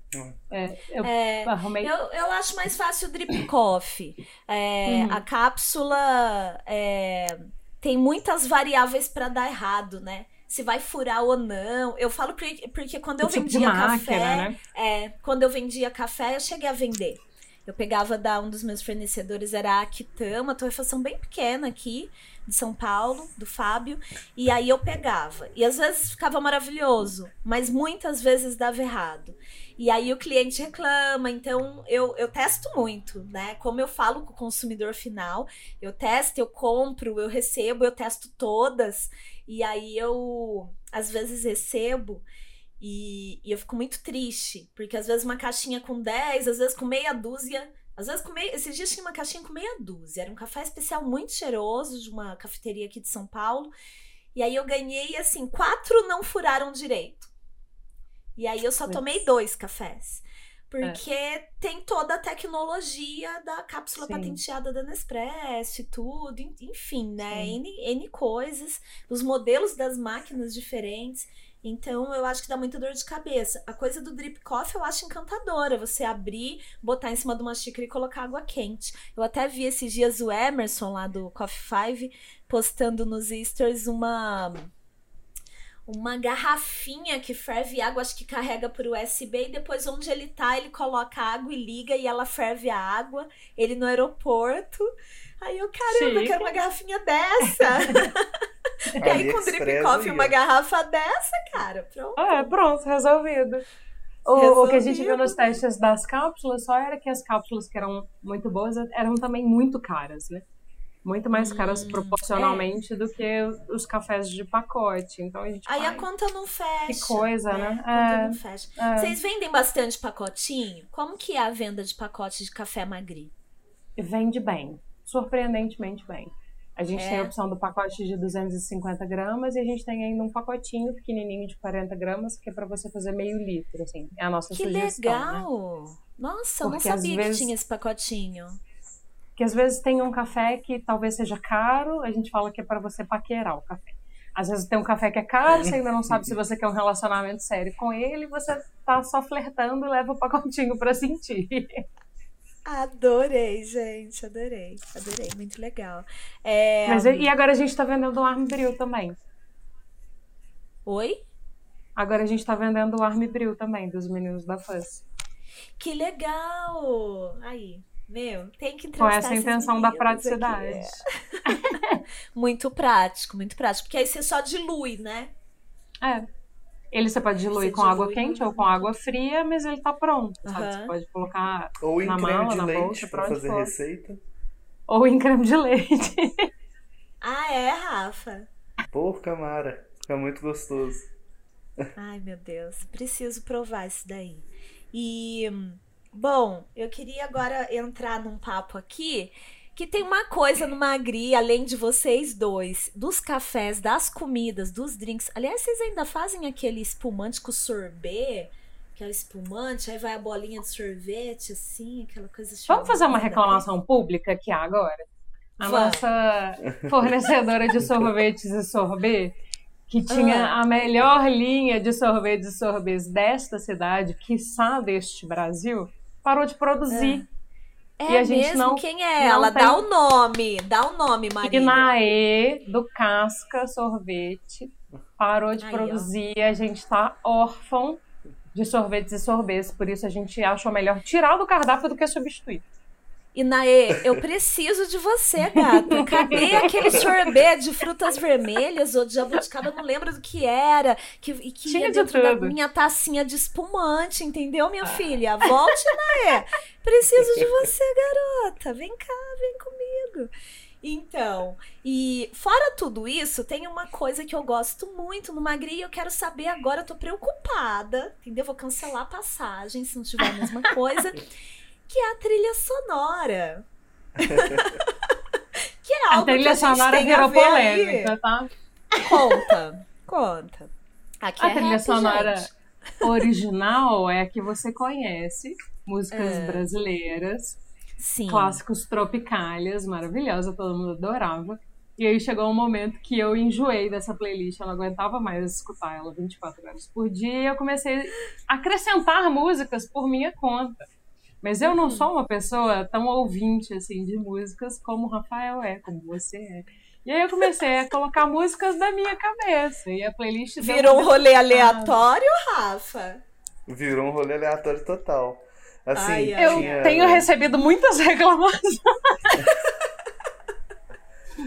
É, eu, é, arrumei... eu, eu acho mais fácil o drip coffee. É, uhum. A cápsula é, tem muitas variáveis para dar errado, né? Se vai furar ou não. Eu falo porque, porque quando eu tipo vendia café. Máquina, né? É, quando eu vendia café, eu cheguei a vender. Eu pegava da um dos meus fornecedores, era a uma torrefação bem pequena aqui de São Paulo, do Fábio, e aí eu pegava. E às vezes ficava maravilhoso, mas muitas vezes dava errado. E aí o cliente reclama, então eu, eu testo muito, né? Como eu falo com o consumidor final, eu testo, eu compro, eu recebo, eu testo todas, e aí eu às vezes recebo. E, e eu fico muito triste, porque às vezes uma caixinha com 10, às vezes com meia dúzia às vezes, com meia, esses dias tinha uma caixinha com meia dúzia. Era um café especial muito cheiroso de uma cafeteria aqui de São Paulo. E aí eu ganhei, assim, quatro não furaram direito. E aí eu só tomei dois cafés. Porque é. tem toda a tecnologia da cápsula Sim. patenteada da Nespresso e tudo, enfim, né? N, N coisas, os modelos das máquinas diferentes. Então, eu acho que dá muita dor de cabeça. A coisa do drip coffee eu acho encantadora. Você abrir, botar em cima de uma xícara e colocar água quente. Eu até vi esses dias o Emerson lá do Coffee Five postando nos stories uma uma garrafinha que ferve água, acho que carrega por USB e depois onde ele tá, ele coloca água e liga e ela ferve a água. Ele no aeroporto. Aí eu, caramba, Chique. eu quero uma garrafinha dessa. e aí com drip coffee uma garrafa dessa, cara, pronto. É, pronto, resolvido. O, o, que a gente viu nos testes das cápsulas só era que as cápsulas que eram muito boas eram também muito caras, né? Muito mais caras hum, proporcionalmente é. do que os cafés de pacote. Então a gente. Aí a conta não fecha. Que coisa, né? né? A conta é, não fecha. É. Vocês vendem bastante pacotinho? Como que é a venda de pacote de café magri? Vende bem. Surpreendentemente bem. A gente é. tem a opção do pacote de 250 gramas e a gente tem ainda um pacotinho pequenininho de 40 gramas que é para você fazer meio litro, assim. É a nossa que sugestão. Que legal! Né? Nossa, Porque eu não sabia vezes... que tinha esse pacotinho. Que às vezes tem um café que talvez seja caro, a gente fala que é para você paquerar o café. Às vezes tem um café que é caro, você ainda não sabe se você quer um relacionamento sério com ele, você tá só flertando e leva o pacotinho para sentir. Adorei, gente, adorei, adorei, muito legal. É... Mas, e agora a gente tá vendendo o Arm Bril também. Oi? Agora a gente tá vendendo o Arm Bril também, dos meninos da Fuzz. Que legal! Aí, meu, tem que Com essa intenção da praticidade. muito prático, muito prático. Porque aí você só dilui, né? É. Ele você pode diluir você com dilui água quente ou com água fria, mas ele tá pronto, uhum. sabe? Você pode colocar ou em na creme mala, de na leite bolsa, pra fazer for. receita. Ou em creme de leite. ah, é, Rafa? Porra, Mara. Fica muito gostoso. Ai, meu Deus. Preciso provar isso daí. E, bom, eu queria agora entrar num papo aqui que tem uma coisa no Magri, além de vocês dois, dos cafés, das comidas, dos drinks. Aliás, vocês ainda fazem aquele espumante com sorbet? Que é o espumante, aí vai a bolinha de sorvete, assim, aquela coisa Vamos fazer uma reclamação pública aqui agora? A Vamos. nossa fornecedora de sorvetes e sorbet, que tinha ah. a melhor linha de sorvetes e sorbets desta cidade, quiçá deste Brasil, parou de produzir. Ah é e a gente mesmo? Não, Quem é ela? Tem... Dá o nome. Dá o nome, Maria. Inaê, do Casca Sorvete, parou de Aí, produzir. Ó. A gente tá órfão de sorvetes e sorvetes. Por isso a gente achou melhor tirar do cardápio do que substituir. Inaê, eu preciso de você, gata. Cadê aquele sorbet de frutas vermelhas ou de jabuticaba? Eu não lembro do que era. Que, e que Tinha ia dentro da minha tacinha de espumante, entendeu, minha filha? Volte, Inaê. Preciso de você, garota. Vem cá, vem comigo. Então, e fora tudo isso, tem uma coisa que eu gosto muito no Magri e eu quero saber agora, eu tô preocupada, entendeu? Vou cancelar a passagem se não tiver a mesma coisa que é a trilha sonora. que é algo a trilha que a sonora virou polêmica, tá? Conta, conta. Aqui a é trilha rap, sonora gente. original é a que você conhece, músicas é. brasileiras, Sim. clássicos tropicalhas, maravilhosa, todo mundo adorava. E aí chegou um momento que eu enjoei dessa playlist, eu não aguentava mais escutar ela 24 horas por dia, e eu comecei a acrescentar músicas por minha conta. Mas eu não uhum. sou uma pessoa tão ouvinte assim de músicas como o Rafael é, como você é. E aí eu comecei a colocar músicas da minha cabeça. E a playlist Virou um rolê aleatório, Rafa? Virou um rolê aleatório total. Assim, ai, ai, eu tinha... tenho recebido muitas reclamações.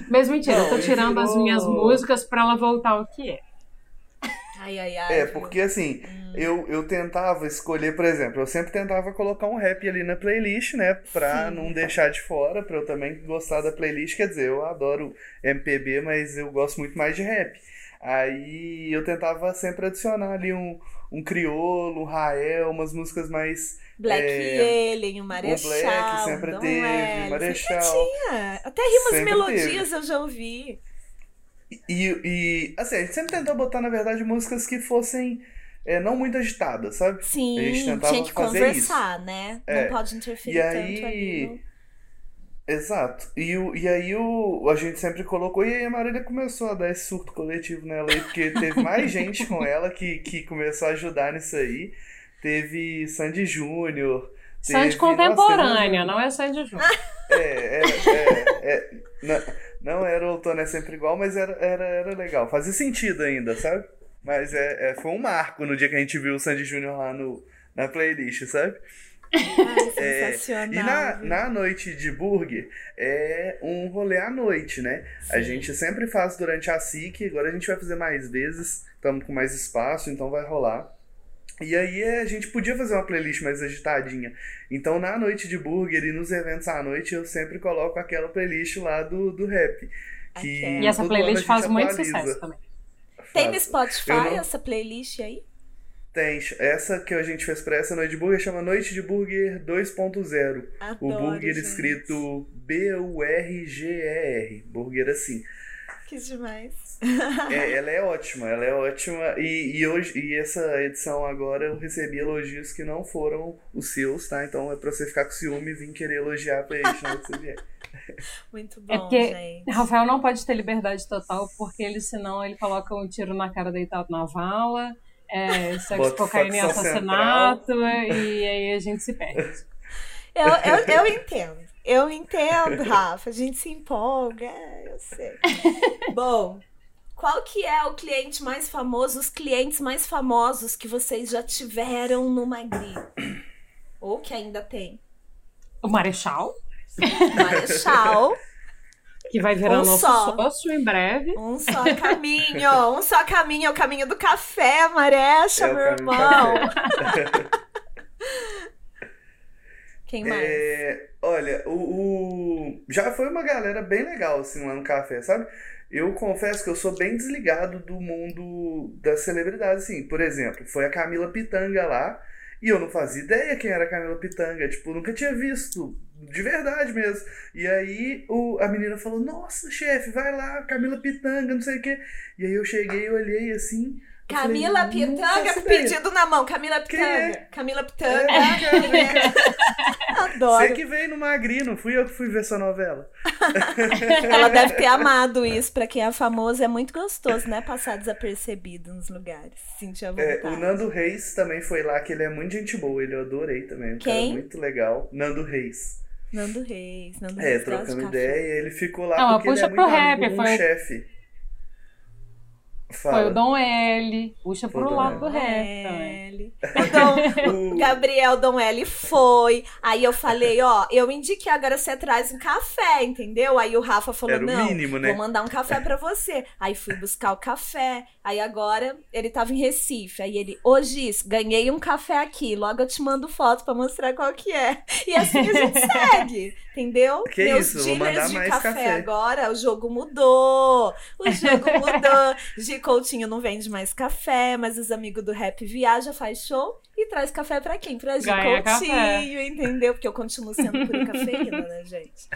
Mas mentira, não, eu tô tirando virou... as minhas músicas para ela voltar ao que é. Ai, ai, ai. É, porque assim, hum. eu, eu tentava escolher, por exemplo, eu sempre tentava colocar um rap ali na playlist, né? Pra Sim. não deixar de fora, pra eu também gostar da playlist. Quer dizer, eu adoro MPB, mas eu gosto muito mais de rap. Aí eu tentava sempre adicionar ali um, um criolo, um Rael, umas músicas mais. Black é, Alien, o Marechal. O Black sempre teve, o Marechal. tinha. Até rimas melodias teve. eu já ouvi. E, e, assim, a gente sempre tentou botar, na verdade, músicas que fossem é, não muito agitada, sabe? Sim, a gente tentava tinha que fazer conversar, né? É. Não pode interferir E tanto aí- ali. no- Exato. E, o, e aí o, a gente sempre colocou, e aí a Marília começou a dar esse surto coletivo nela aí, porque teve mais gente com ela que, que começou a ajudar nisso aí. Teve Sandy Júnior. Sandy teve- contemporânea, nossa, não é Sandy Júnior. teve- É, era, é, é, não, não era o outono é sempre igual, mas era, era, era legal. Fazia sentido ainda, sabe? Mas é, é, foi um marco no dia que a gente viu o Sandy Júnior lá no, na playlist, sabe? Ai, É, sensacional. E na, viu? na noite de burger é um rolê à noite, né? A Sim. gente sempre faz durante a SIC, agora a gente vai fazer mais vezes, estamos com mais espaço, então vai rolar. E aí é, a gente podia fazer uma playlist mais agitadinha. Então na noite de burger e nos eventos à noite eu sempre coloco aquela playlist lá do, do rap. Que. E essa playlist faz muito atualiza. sucesso também. Tem no Spotify não- essa playlist aí? Tem. Essa que a gente fez pra essa noite de burger chama Noite de Burger 2.0. O burger gente. escrito B-U-R-G-E-R. Burger assim. Que demais. É, ela é ótima, ela é ótima. E, e hoje, e essa edição agora eu recebi elogios que não foram os seus, tá? Então é pra você ficar com ciúme e vir querer elogiar a playlist na hora que você vier. Muito bom, É porque gente. Rafael não pode ter liberdade total, porque ele, senão, ele coloca um tiro na cara deitado na vala, é, sexo, cocaína e assassinato, e aí a gente se perde. Eu, eu, eu entendo. Eu entendo, Rafa. A gente se empolga. É, eu sei. Bom, qual que é o cliente mais famoso, os clientes mais famosos que vocês já tiveram no Magri? Ou que ainda tem? O Marechal, Marechal, que vai virar Um nosso só. sócio em breve. um só caminho. Um só caminho, é o caminho do café, Marecha, É o meu irmão. Quem mais? É, olha, o, o- já foi uma galera bem legal assim lá no café, sabe? Eu confesso que eu sou bem desligado do mundo das celebridades, assim. Por exemplo, foi a Camila Pitanga lá e eu não fazia ideia quem era a Camila Pitanga, tipo, nunca tinha visto, de verdade mesmo. E aí o, a menina falou: Nossa, chefe, vai lá, Camila Pitanga, não sei o quê. E aí eu cheguei, olhei assim. falei, Camila "Não Pitanga faço com ideia." pedido na mão. Camila Quem Pitanga. é? Camila Pitanga. É, Adoro. Você que veio no Magri, não fui eu que fui ver sua novela. Ela deve ter amado isso. Pra quem é famoso, é muito gostoso, né? Passar desapercebido nos lugares. Sentir a É, vontade. o Nando Reis também foi lá, que ele é muito gente boa, ele eu adorei também. Um cara Quem? muito legal. Nando Reis. Nando Reis. Nando É, Reis trocando ideia, ele ficou lá Não, porque ele é muito amigo rap, um foi- chefe. Foi Fala. o Dom L, puxa Foi o pro Dom lado também. L. O Dom- O- Gabriel Dom L foi. Aí eu falei, ó, eu indiquei, agora você traz um café, entendeu? Aí o Rafa falou, Era o não, mínimo, né? vou mandar um café pra você. Aí fui buscar o café. Aí agora ele tava em Recife. Aí ele, ô Gis, ganhei um café aqui. Logo eu te mando foto pra mostrar qual que é. E assim a gente segue, entendeu? Que Meus isso, dealers de mais café, café. agora, o jogo mudou. O jogo mudou. Gi Coutinho não vende mais café, mas os amigos do rap viaja, faz show e traz café pra quem? Pra Gi Ganha Coutinho, café. entendeu? Porque eu continuo sendo pura cafeína, né, gente?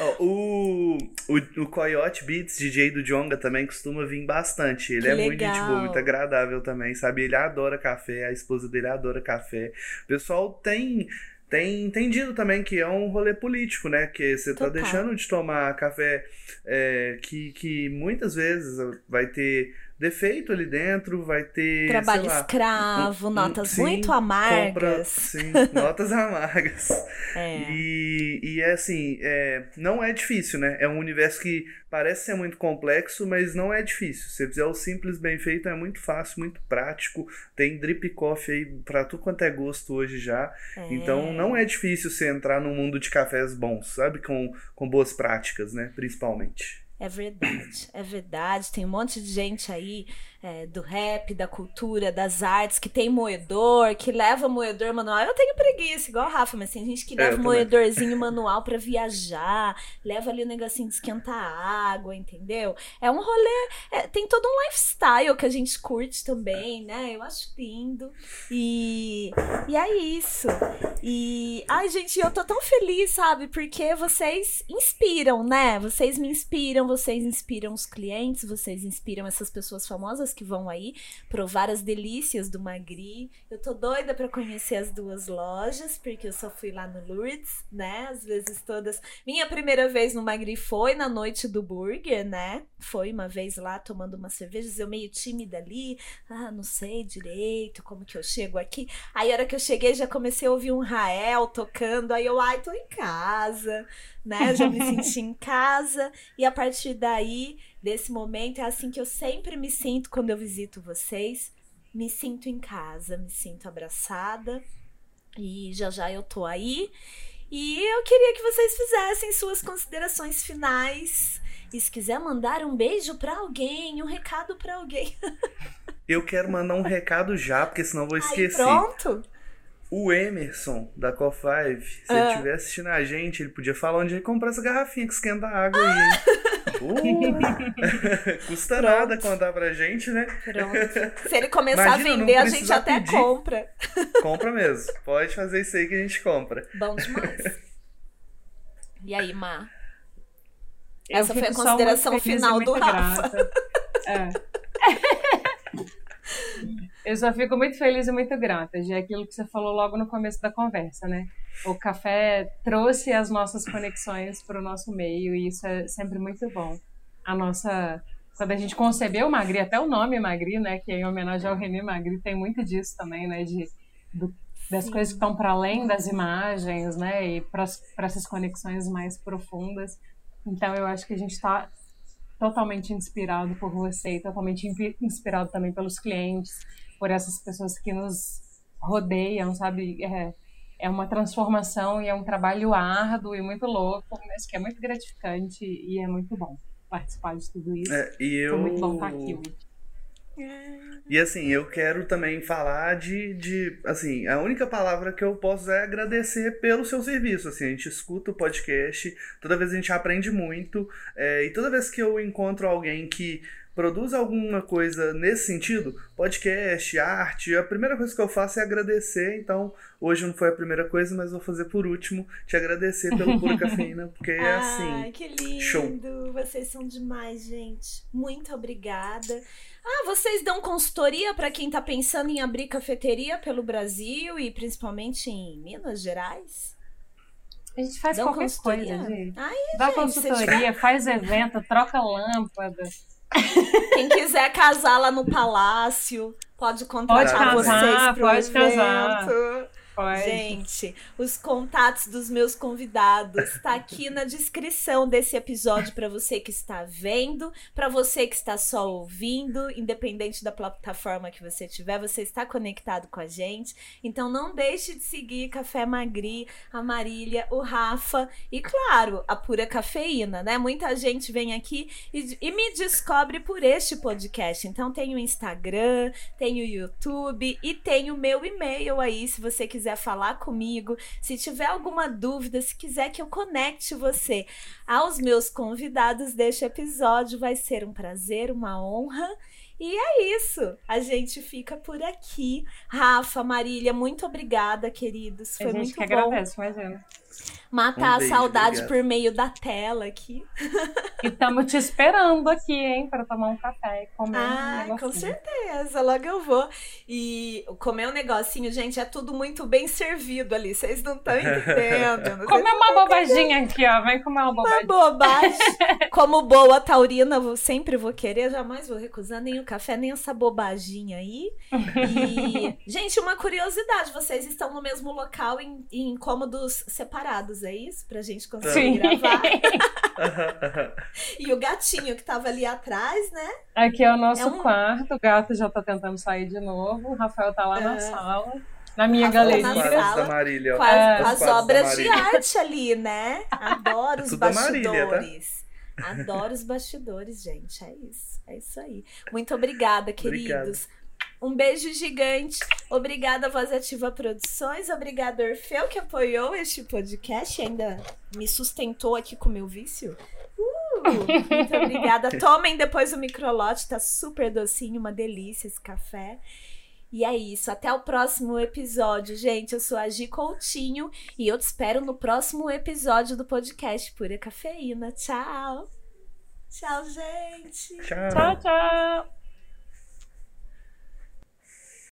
Ó, o, o, o Coyote Beats, DJ do Jonga, também costuma vir bastante. Ele Que é muito gente legal. boa, muito agradável também, sabe? Ele adora café, a esposa dele adora café. O pessoal tem. Tem entendido também que é um rolê político, né? Que você tá Total. deixando de tomar café é, que, que muitas vezes vai ter defeito ali dentro, vai ter. Trabalho lá, escravo, um- um- notas sim, muito compra- amargas. sim, notas amargas. É. E, e é assim, é, não é difícil, né? É um universo que parece ser muito complexo, mas não é difícil. Se você fizer o simples bem feito, é muito fácil, muito prático. Tem drip coffee aí pra tudo quanto é gosto hoje já. É. Então não é difícil você entrar num mundo de cafés bons, sabe? Com, com boas práticas, né? Principalmente. É verdade, é verdade. Tem um monte de gente aí é, do rap, da cultura, das artes, que tem moedor, que leva moedor manual. Eu tenho preguiça, igual a Rafa, mas tem gente que É, leva também. moedorzinho manual pra viajar, leva ali o negocinho de esquentar água, entendeu? É um rolê, é, tem todo um lifestyle que a gente curte também, né? Eu acho lindo. E, e é isso. E, ai, gente, eu tô tão feliz, sabe? Porque vocês inspiram, né? Vocês me inspiram, vocês inspiram os clientes, vocês inspiram essas pessoas famosas que vão aí provar as delícias do Magri. Eu tô doida para conhecer as duas lojas, porque eu só fui lá no Lourdes, né? Às vezes todas. Minha primeira vez no Magri foi na noite do burger, né? Foi uma vez lá tomando uma cerveja, eu meio tímida ali, ah, não sei direito como que eu chego aqui. Aí a hora que eu cheguei já comecei a ouvir um Rael tocando, aí eu, ai, tô em casa, né? Já me senti em casa. E a partir daí, desse momento, é assim que eu sempre me sinto quando eu visito vocês. Me sinto em casa, me sinto abraçada. E já já eu tô aí. E eu queria que vocês fizessem suas considerações finais. E se quiser mandar um beijo para alguém, um recado para alguém. eu quero mandar um recado já, porque senão vou esquecer. Aí, pronto? O Emerson, da Co5, se ah. ele estiver assistindo a gente, ele podia falar onde ele comprar essa garrafinha que esquenta a água aí, hein? Uh, custa Pronto. nada contar pra gente, né? Pronto. Se ele começar Imagina, a vender, a gente até pedir. compra. Compra mesmo. Pode fazer isso aí que a gente compra. Bom demais. E aí, Má? Essa foi a consideração final do Rafa. É. Eu só fico muito feliz e muito grata de aquilo que você falou logo no começo da conversa, né? O café trouxe as nossas conexões para o nosso meio e isso é sempre muito bom. A nossa quando a gente concebeu Magri, até o nome Magri, né, que é em homenagem ao René Magri, tem muito disso também, né, de do, das Sim. coisas que estão para além das imagens, né, e para essas conexões mais profundas. Então eu acho que a gente está totalmente inspirado por você e totalmente inspirado também pelos clientes por essas pessoas que nos rodeiam, sabe? É, é uma transformação e é um trabalho árduo e muito louco, mas que é muito gratificante e é muito bom participar de tudo isso. É, e eu... Foi muito bom estar aqui hoje. E assim, eu quero também falar de, de. Assim, a única palavra que eu posso é agradecer pelo seu serviço. Assim, a gente escuta o podcast, toda vez a gente aprende muito. É, e toda vez que eu encontro alguém que produz alguma coisa nesse sentido, podcast, arte, a primeira coisa que eu faço é agradecer. Então, hoje não foi a primeira coisa, mas vou fazer por último, te agradecer pelo Pura Cafeína, porque é assim. Ai, que lindo! Show. Vocês são demais, gente. Muito obrigada. Ah, vocês dão consultoria para quem tá pensando em abrir cafeteria pelo Brasil e principalmente em Minas Gerais? A gente faz Dão qualquer coisa, gente. Ai, Dá gente, consultoria, faz evento, troca lâmpada. Quem quiser casar lá no palácio, pode contratar pode casar, vocês pro pode evento. Casar. Gente, os contatos dos meus convidados tá aqui na descrição desse episódio para você que está vendo, para você que está só ouvindo, independente da plataforma que você tiver, você está conectado com a gente. Então não deixe de seguir Café Magri, a Marília, o Rafa e claro, a pura cafeína, né? Muita gente vem aqui e, e me descobre por este podcast. Então tem o Instagram, tem o YouTube e tem o meu e-mail aí, se você quiser quiser falar comigo, se tiver alguma dúvida, se quiser que eu conecte você aos meus convidados deste episódio, vai ser um prazer, uma honra. E é isso. A gente fica por aqui. Rafa, Marília, muito obrigada, queridos. Foi a gente muito que bom. agradece, imagina matar um beijo, a saudade obrigado. por meio da tela aqui. E estamos te esperando aqui, hein, para tomar um café e comer ah, um com certeza, logo eu vou. E comer um negocinho, gente, é tudo muito bem servido ali, vocês não estão entendendo. Comer uma bobaginha aqui, ó, vem comer uma bobagem. Uma bobagem. Como boa taurina, eu sempre vou querer, jamais vou recusar nem o café, nem essa bobaginha aí. E, gente, uma curiosidade, vocês estão no mesmo local em, em cômodos separados, é isso? Pra gente conseguir Sim. gravar. e o gatinho que tava ali atrás, né? Aqui é o nosso é um... quarto, o gato já tá tentando sair de novo, o Rafael tá lá na é. sala. Na minha galeria. Na sala, da Marília, com as, é. as obras de arte ali, né? Adoro os bastidores. Marília, tá? Adoro os bastidores, gente. É isso. É isso aí. Muito obrigada, queridos. Obrigado. Um beijo gigante. Obrigada, Voz Ativa Produções. Obrigada, Orfeu, que apoiou este podcast e ainda me sustentou aqui com o meu vício. Uh, muito obrigada. Tomem depois o microlote, tá super docinho, uma delícia esse café. E é isso. Até o próximo episódio, gente. Eu sou a Gi Coutinho e eu te espero no próximo episódio do podcast Pura Cafeína. Tchau! Tchau, gente. Tchau, tchau. tchau.